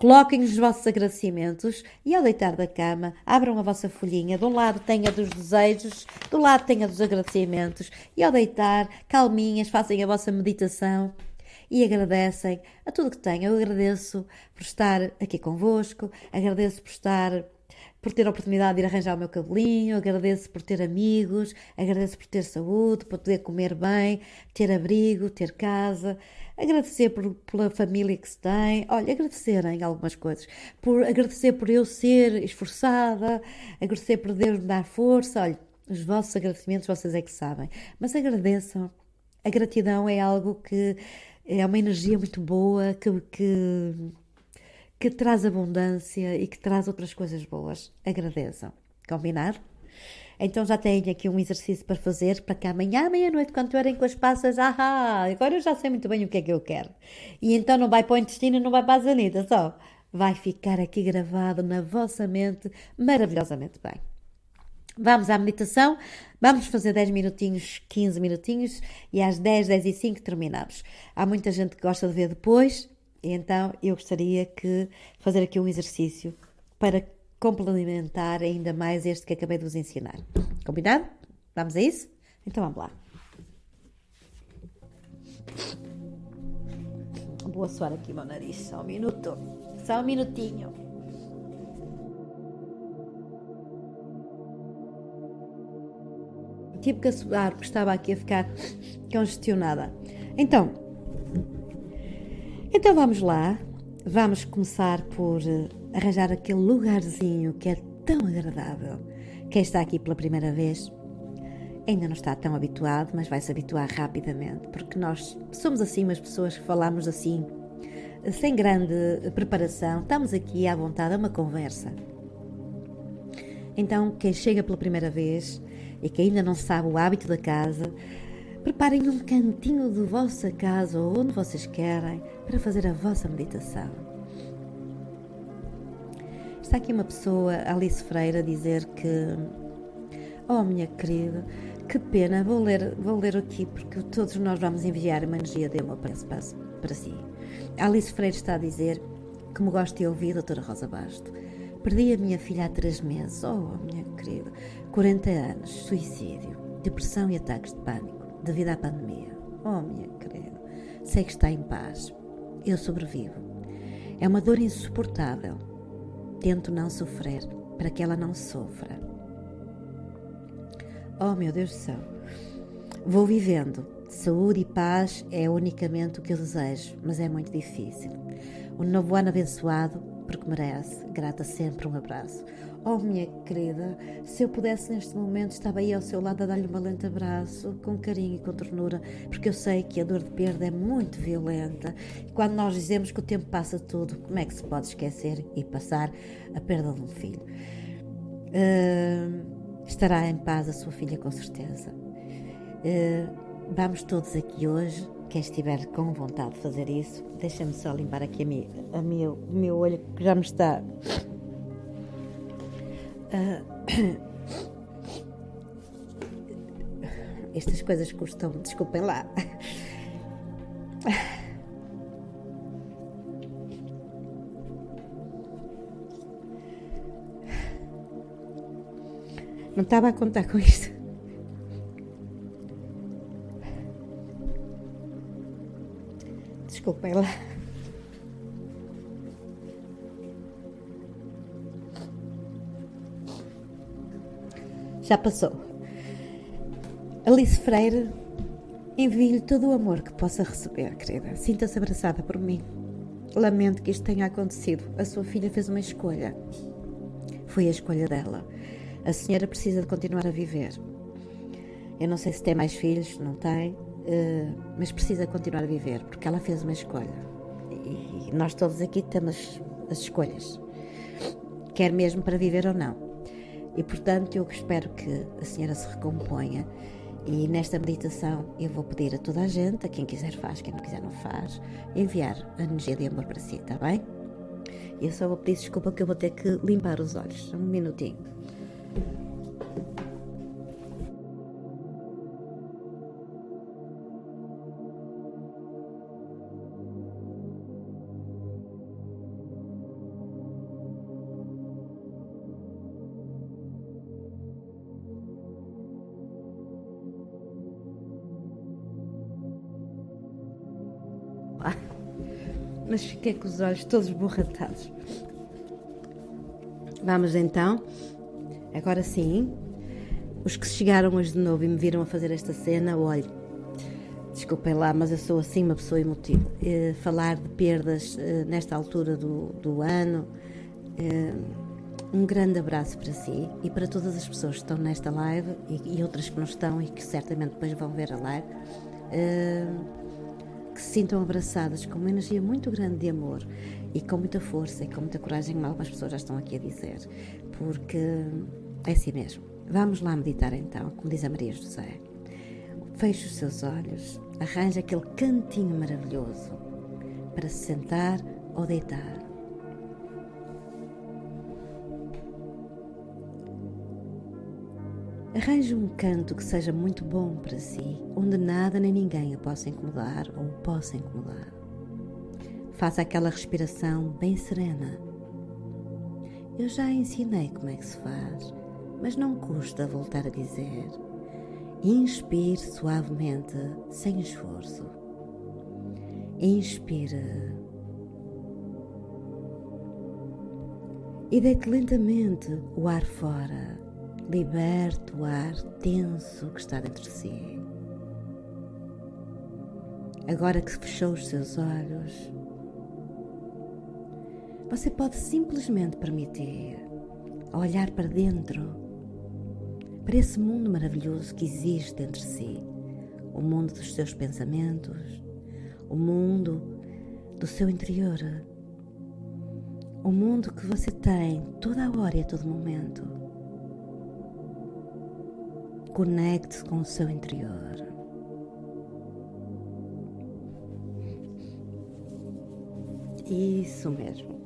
Coloquem os vossos agradecimentos e ao deitar da cama, abram a vossa folhinha. De um lado tenha dos desejos, do lado tenha dos agradecimentos. E ao deitar, calminhas, fazem a vossa meditação e agradecem a tudo que têm. Eu agradeço por estar aqui convosco, agradeço por estar por ter a oportunidade de ir arranjar o meu cabelinho, agradeço por ter amigos, agradeço por ter saúde, por poder comer bem, ter abrigo, ter casa, agradecer por, pela família que se tem, olha, agradecerem algumas coisas, por agradecer por eu ser esforçada, agradecer por Deus me dar força, olha, os vossos agradecimentos vocês é que sabem, mas agradeçam. A gratidão é algo que é uma energia muito boa, que, que que traz abundância e que traz outras coisas boas. Agradeçam. Combinado? Então já tenho aqui um exercício para fazer para que amanhã meia-noite, quando estiverem com as passas, ah, agora eu já sei muito bem o que é que eu quero. E então não vai para o intestino não vai para a zanita, só. Vai ficar aqui gravado na vossa mente maravilhosamente bem. Vamos à meditação, vamos fazer 10 minutinhos, 15 minutinhos e às 10, 10 e 5 terminamos. Há muita gente que gosta de ver depois, então eu gostaria que fazer aqui um exercício para complementar ainda mais este que acabei de vos ensinar. Combinado? Vamos a isso? Então vamos lá. Vou suar aqui meu nariz, só um minuto. Só um minutinho. Tive que assoar porque estava aqui a ficar congestionada. Então, então vamos lá, vamos começar por eh, arranjar aquele lugarzinho que é tão agradável. Quem está aqui pela primeira vez ainda não está tão habituado, mas vai se habituar rapidamente, porque nós somos assim umas pessoas que falamos assim, sem grande preparação, estamos aqui à vontade a uma conversa. Então, quem chega pela primeira vez e que ainda não sabe o hábito da casa, Preparem um cantinho de vossa casa ou onde vocês querem para fazer a vossa meditação. Está aqui uma pessoa, Alice Freire, a dizer que, oh minha querida, que pena, vou ler, vou ler aqui porque todos nós vamos enviar uma energia de amor para, para si. Alice Freire está a dizer que me gosta de ouvir, doutora Rosa Basto. Perdi a minha filha há três meses, oh minha querida, 40 anos, suicídio, depressão e ataques de pânico devido à pandemia. Oh, minha querida, sei que está em paz. Eu sobrevivo. É uma dor insuportável. Tento não sofrer para que ela não sofra. Oh, meu Deus do céu. Vou vivendo. Saúde e paz é unicamente o que eu desejo, mas é muito difícil. Um novo ano abençoado, porque merece. Grata sempre um abraço. Oh, minha querida, se eu pudesse neste momento estava aí ao seu lado a dar-lhe um lente abraço, com carinho e com ternura, porque eu sei que a dor de perda é muito violenta. Quando nós dizemos que o tempo passa tudo, como é que se pode esquecer e passar a perda de um filho? Uh, estará em paz a sua filha, com certeza. Uh, vamos todos aqui hoje. Quem estiver com vontade de fazer isso, deixa-me só limpar aqui a minha, a minha, o meu olho que já me está Uh, estas coisas custam, desculpem lá. Não estava a contar com isto. Desculpem lá. Já passou. Alice Freire, envio-lhe todo o amor que possa receber, querida. Sinta-se abraçada por mim. Lamento que isto tenha acontecido. A sua filha fez uma escolha. Foi a escolha dela. A senhora precisa de continuar a viver. Eu não sei se tem mais filhos, não tem. uh, mas precisa continuar a viver, porque ela fez uma escolha. E nós todos aqui temos as escolhas, quer mesmo para viver ou não. E portanto, eu espero que a senhora se recomponha. E nesta meditação eu vou pedir a toda a gente, a quem quiser faz, quem não quiser não faz, enviar a energia de amor para si, está bem? Eu só vou pedir desculpa que eu vou ter que limpar os olhos. Um minutinho. Mas fiquei com os olhos todos borratados. Vamos então, agora sim, os que chegaram hoje de novo e me viram a fazer esta cena, olhe, desculpem lá, mas eu sou assim uma pessoa emotiva. Eh, falar de perdas eh, nesta altura do, do ano. Eh, um grande abraço para si e para todas as pessoas que estão nesta live e, e outras que não estão e que certamente depois vão ver a live. Que se sintam abraçadas com uma energia muito grande de amor e com muita força e com muita coragem, como algumas pessoas já estão aqui a dizer, porque é assim mesmo. Vamos lá meditar então, como diz a Maria José. Feche os seus olhos, arranje aquele cantinho maravilhoso para se sentar ou deitar. Arranje um canto que seja muito bom para si, onde nada nem ninguém a possa incomodar ou o possa incomodar. Faça aquela respiração bem serena. Eu já ensinei como é que se faz, mas não custa voltar a dizer. Inspire suavemente, sem esforço. Inspire. E deite lentamente o ar fora liberte o ar tenso que está dentro de si. Agora que fechou os seus olhos, você pode simplesmente permitir olhar para dentro, para esse mundo maravilhoso que existe dentro de si, o mundo dos seus pensamentos, o mundo do seu interior, o mundo que você tem toda a hora e a todo momento. Conecte-se com o seu interior. Isso mesmo.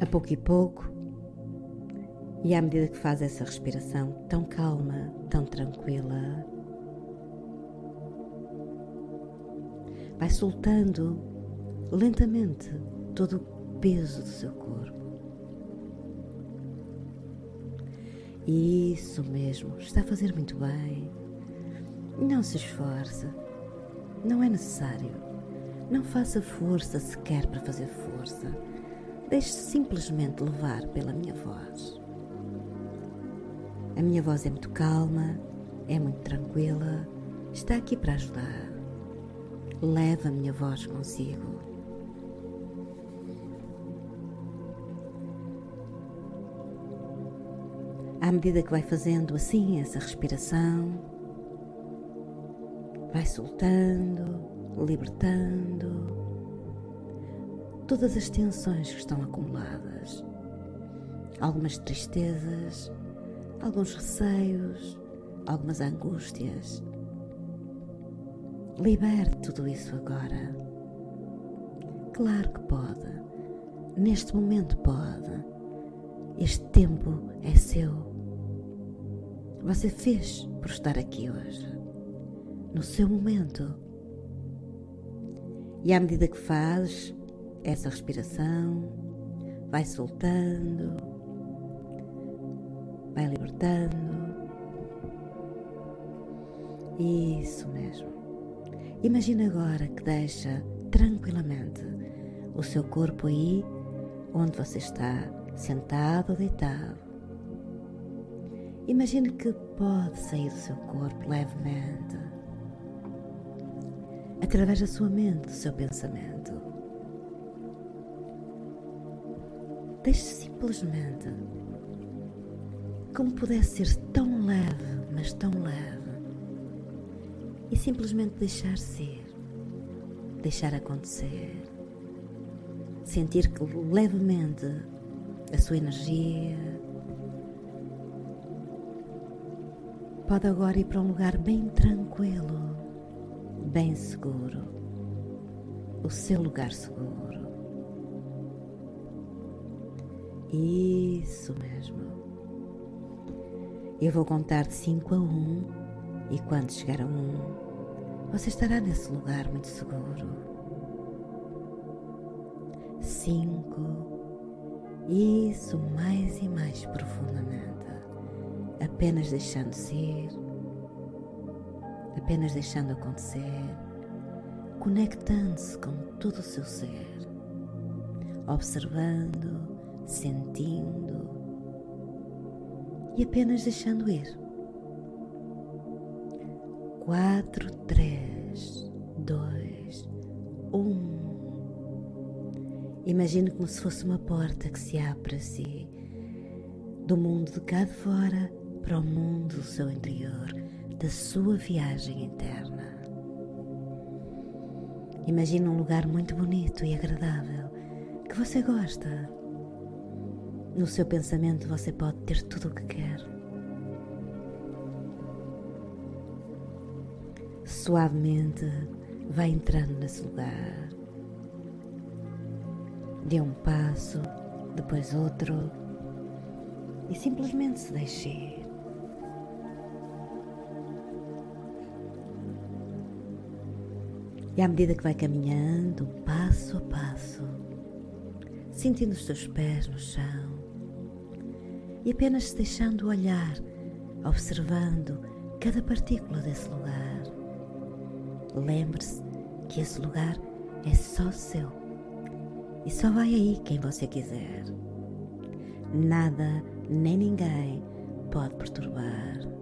A pouco e pouco, e à medida que faz essa respiração tão calma, tão tranquila, vai soltando lentamente todo o peso do seu corpo. Isso mesmo, está a fazer muito bem. Não se esforce, não é necessário. Não faça força sequer para fazer força. Deixe-se simplesmente levar pela minha voz. A minha voz é muito calma, é muito tranquila, está aqui para ajudar. Leva a minha voz consigo. À medida que vai fazendo assim essa respiração, vai soltando, libertando todas as tensões que estão acumuladas, algumas tristezas, alguns receios, algumas angústias. Liberte tudo isso agora. Claro que pode. Neste momento pode. Este tempo é seu você fez por estar aqui hoje, no seu momento. E à medida que faz essa respiração, vai soltando, vai libertando. Isso mesmo. Imagina agora que deixa tranquilamente o seu corpo aí onde você está, sentado ou deitado Imagine que pode sair do seu corpo levemente, através da sua mente, do seu pensamento. Deixe simplesmente como pudesse ser tão leve, mas tão leve. E simplesmente deixar ser, deixar acontecer. Sentir que levemente a sua energia pode agora ir para um lugar bem tranquilo, bem seguro. O seu lugar seguro. Isso mesmo. Eu vou contar de 5 a 1 um, e quando chegar a 1, um, você estará nesse lugar muito seguro. 5. Isso mais e mais profundamente. Apenas deixando-se ir, apenas deixando acontecer, conectando-se com todo o seu ser, observando, sentindo e apenas deixando ir. Quatro, três, dois, um. Imagine como se fosse uma porta que se abre para si, do mundo de cá de fora para o mundo do seu interior, da sua viagem interna. Imagine um lugar muito bonito e agradável que você gosta. No seu pensamento você pode ter tudo o que quer. Suavemente vai entrando nesse lugar. Dê um passo, depois outro, e simplesmente se deixe ir. E à medida que vai caminhando, passo a passo, sentindo os seus pés no chão e apenas se deixando olhar, observando cada partícula desse lugar. Lembre-se que esse lugar é só seu e só vai aí quem você quiser. Nada nem ninguém pode perturbar.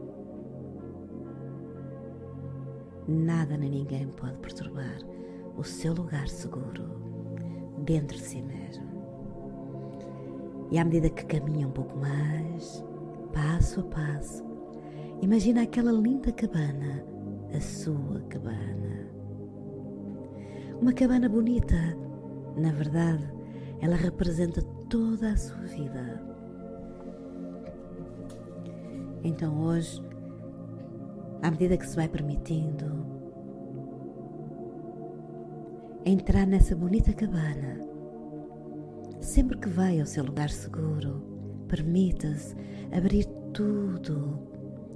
Nada nem ninguém pode perturbar o seu lugar seguro dentro de si mesmo. E à medida que caminha um pouco mais, passo a passo, imagina aquela linda cabana, a sua cabana. Uma cabana bonita, na verdade, ela representa toda a sua vida. Então hoje à medida que se vai permitindo entrar nessa bonita cabana. Sempre que vai ao seu lugar seguro, permita-se abrir tudo,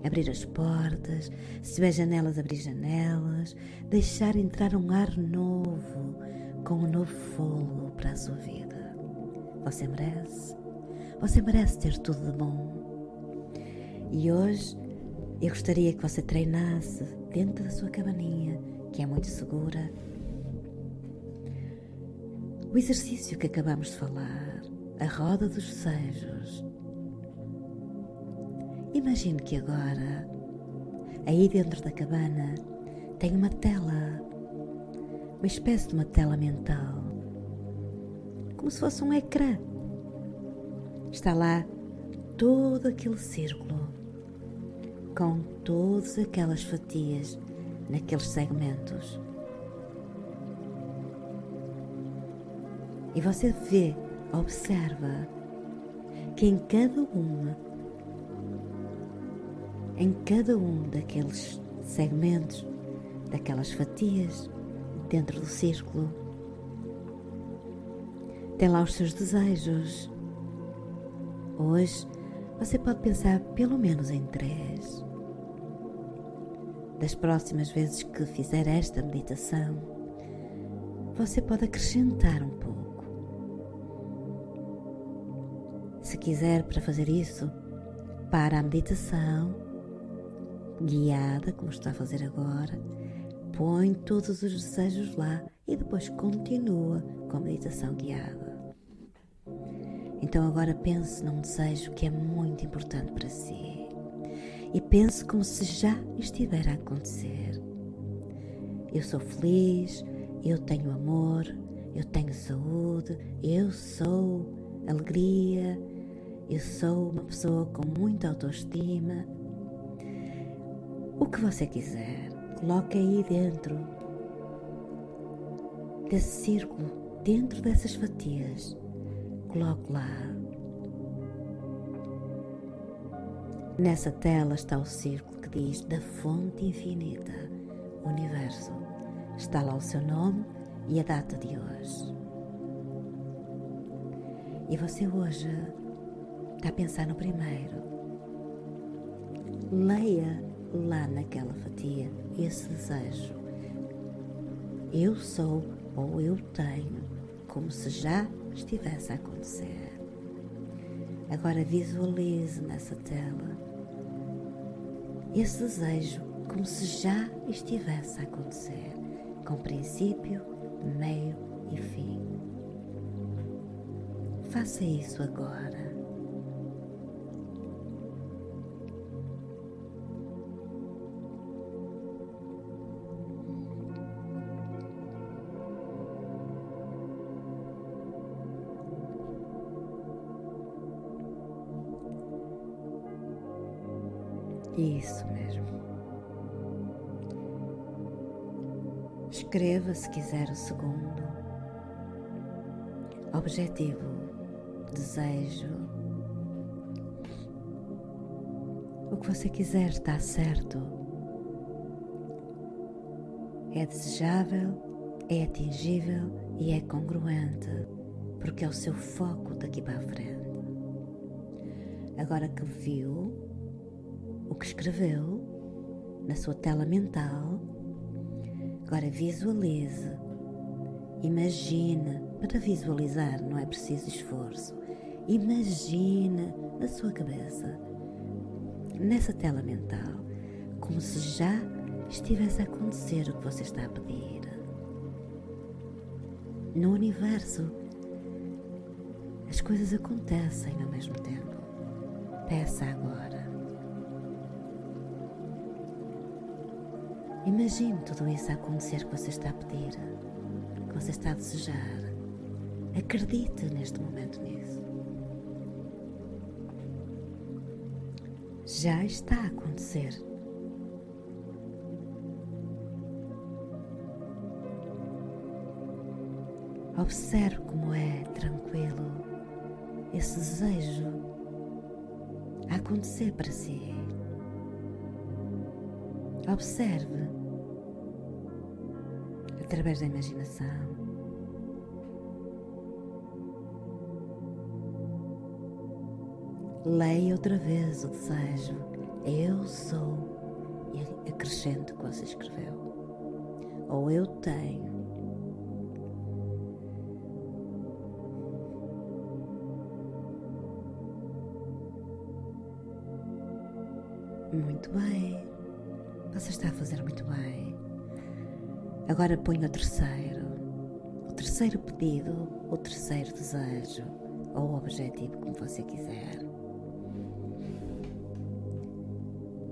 abrir as portas, se tiver janelas, abrir janelas, deixar entrar um ar novo, com um novo fogo para a sua vida. Você merece, você merece ter tudo de bom. E hoje eu gostaria que você treinasse dentro da sua cabaninha, que é muito segura, o exercício que acabamos de falar, a roda dos desejos. Imagine que agora, aí dentro da cabana, tem uma tela, uma espécie de uma tela mental, como se fosse um ecrã. Está lá todo aquele círculo com todas aquelas fatias naqueles segmentos. E você vê, observa que em cada uma, em cada um daqueles segmentos, daquelas fatias dentro do círculo, tem lá os seus desejos. Hoje você pode pensar pelo menos em três. Das próximas vezes que fizer esta meditação, você pode acrescentar um pouco. Se quiser para fazer isso, para a meditação guiada, como está a fazer agora, põe todos os desejos lá e depois continua com a meditação guiada. Então agora pense num desejo que é muito importante para si e pense como se já estivesse a acontecer. Eu sou feliz, eu tenho amor, eu tenho saúde, eu sou alegria, Eu sou uma pessoa com muita autoestima. O que você quiser, coloque aí dentro desse círculo, dentro dessas fatias. Coloque lá. Nessa tela está o círculo que diz da fonte infinita, universo. Está lá o seu nome e a data de hoje. E você hoje está a pensar no primeiro. Leia lá naquela fatia esse desejo. Eu sou ou eu tenho, como se já estivesse a acontecer. Agora visualize nessa tela esse desejo como se já estivesse a acontecer, com princípio, meio e fim. Faça isso agora. Isso mesmo. Escreva se quiser o segundo. Objetivo, desejo. O que você quiser está certo. É desejável, é atingível e é congruente, porque é o seu foco daqui para a frente. Agora que viu, o que escreveu na sua tela mental. Agora visualize, imagine. Para visualizar não é preciso esforço. Imagine na sua cabeça, nessa tela mental, como se já estivesse a acontecer o que você está a pedir. No universo, as coisas acontecem ao mesmo tempo. Peça agora. Imagine tudo isso a acontecer que você está a pedir, que você está a desejar. Acredite neste momento nisso. Já está a acontecer. Observe como é tranquilo esse desejo a acontecer para si. Observe através da imaginação. Leia outra vez o desejo. Eu sou. E acrescente o que você escreveu. Ou eu tenho. Muito bem. Você está a fazer muito bem. Agora ponha o terceiro. O terceiro pedido, o terceiro desejo ou objetivo, como você quiser.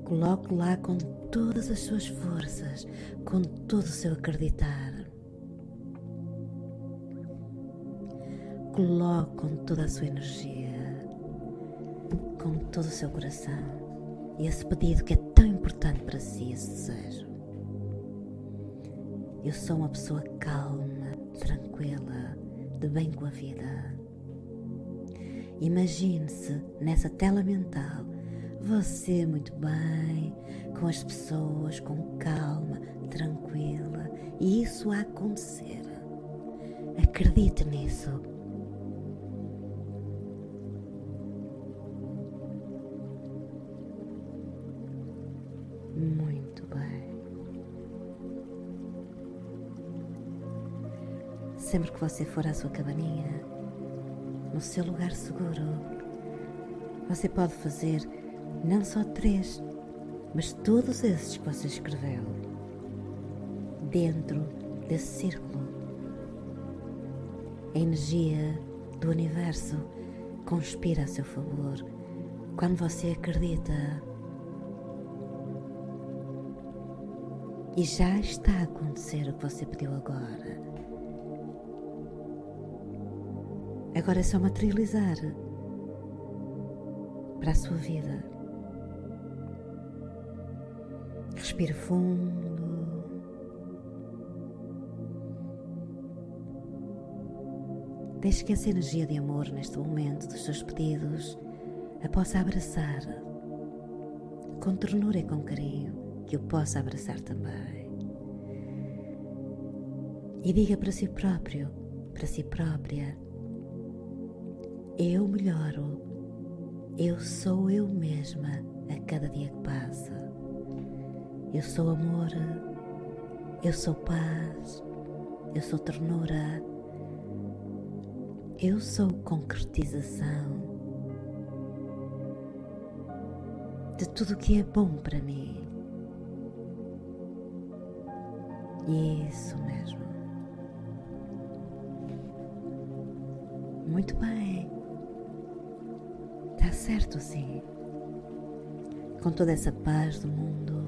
Coloque lá com todas as suas forças, com todo o seu acreditar. Coloque com toda a sua energia, com todo o seu coração, esse pedido que é tão importante para si, esse desejo. Eu sou uma pessoa calma, tranquila, de bem com a vida. Imagine-se nessa tela mental, você muito bem, com as pessoas, com calma, tranquila, e isso a acontecer. Acredite nisso. Sempre que você for à sua cabaninha, no seu lugar seguro, você pode fazer não só três, mas todos esses que você escreveu dentro desse círculo. A energia do universo conspira a seu favor quando você acredita. E já está a acontecer o que você pediu agora. Agora é só materializar. para a sua vida. Respire fundo. Deixe que essa energia de amor neste momento dos seus pedidos a possa abraçar com ternura e com carinho, que o possa abraçar também. E diga para si próprio, para si própria: Eu melhoro, eu sou eu mesma a cada dia que passa. Eu sou amor, eu sou paz, eu sou ternura, eu sou concretização de tudo o que é bom para mim. Isso mesmo. Muito bem. Está certo assim. Com toda essa paz do mundo.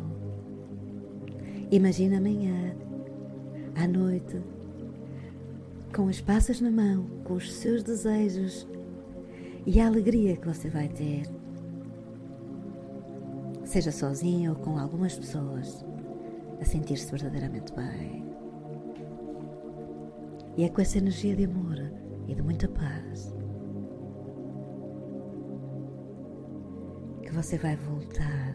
Imagina amanhã, à noite, com as passas na mão, com os seus desejos e a alegria que você vai ter seja sozinho ou com algumas pessoas, a sentir-se verdadeiramente bem. E é com essa energia de amor e de muita paz você vai voltar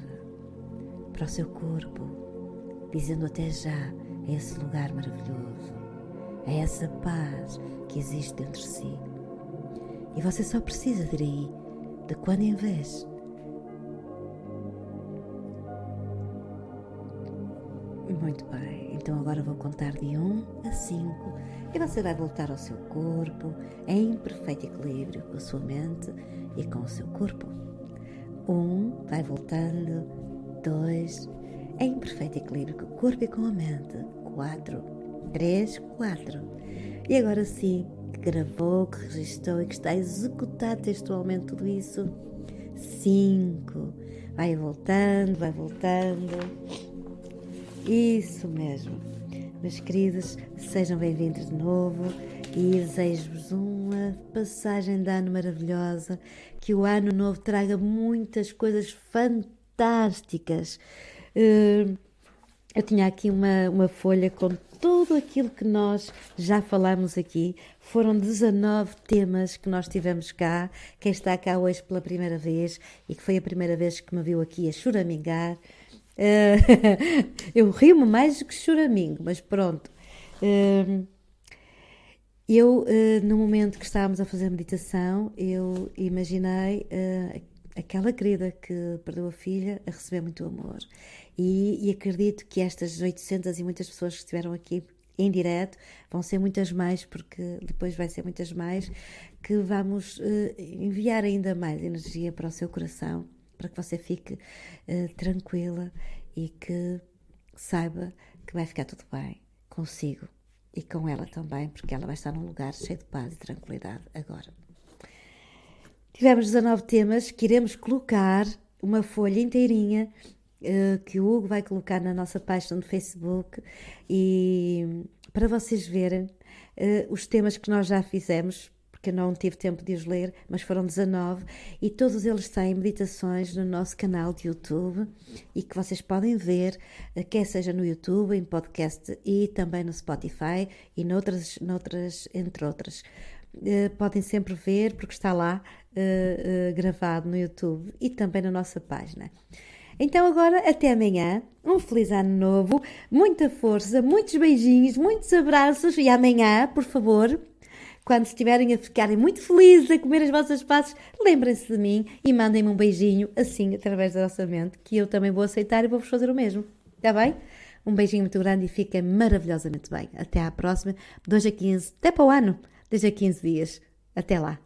para o seu corpo, dizendo até já a esse lugar maravilhoso, a essa paz que existe dentro de si. E você só precisa de ir aí, de quando em vez Muito bem, então agora vou contar de 1 a 5 e você vai voltar ao seu corpo em perfeito equilíbrio com a sua mente e com o seu corpo. 1, vai voltando. 2, em perfeito equilíbrio com o corpo e com a mente. 4, 3, 4. E agora sim, que gravou, que registrou e que está a executar textualmente tudo isso. 5, vai voltando, vai voltando. Isso mesmo. Meus queridos, sejam bem-vindos de novo e desejo-vos uma passagem de ano maravilhosa, que o ano novo traga muitas coisas fantásticas. Eh, eu tinha aqui uma, uma folha com tudo aquilo que nós já falamos aqui. Foram 19 temas que nós tivemos cá. Quem está cá hoje pela primeira vez e que foi a primeira vez que me viu aqui a choramingar Uh, eu rio-me mais do que choramingo, mas pronto. Eu, uh, no momento que estávamos a fazer meditação, eu imaginei aquela querida que perdeu a filha a receber muito amor. E, e, acredito que estas 800 e muitas pessoas que estiveram aqui em direto vão ser muitas mais, porque depois vai ser muitas mais, que vamos enviar ainda mais energia para o seu coração para que você fique tranquila e que saiba que vai ficar tudo bem consigo e com ela também, porque ela vai estar num lugar cheio de paz e tranquilidade agora. Tivemos 19 temas que iremos colocar uma folha inteirinha uh, que o Hugo vai colocar na nossa página no Facebook e para vocês verem uh, os temas que nós já fizemos que não tive tempo de os ler, mas foram 19 e todos eles têm meditações no nosso canal de YouTube e que vocês podem ver, eh, quer seja no YouTube, em podcast e também no Spotify e noutras, noutras entre outras. Uh, podem sempre ver porque está lá uh, uh, gravado no YouTube e também na nossa página. Então agora até amanhã, um feliz ano novo, muita força, muitos beijinhos, muitos abraços e amanhã, por favor, quando estiverem a ficarem muito felizes a comer as vossas passas, lembrem-se de mim e mandem-me um beijinho, assim, através da vossa mente, que eu também vou aceitar e vou-vos fazer o mesmo. Está bem? Um beijinho muito grande e fiquem maravilhosamente bem. Até à próxima, 2 a 15, até para o ano, 2 a 15 dias. Até lá.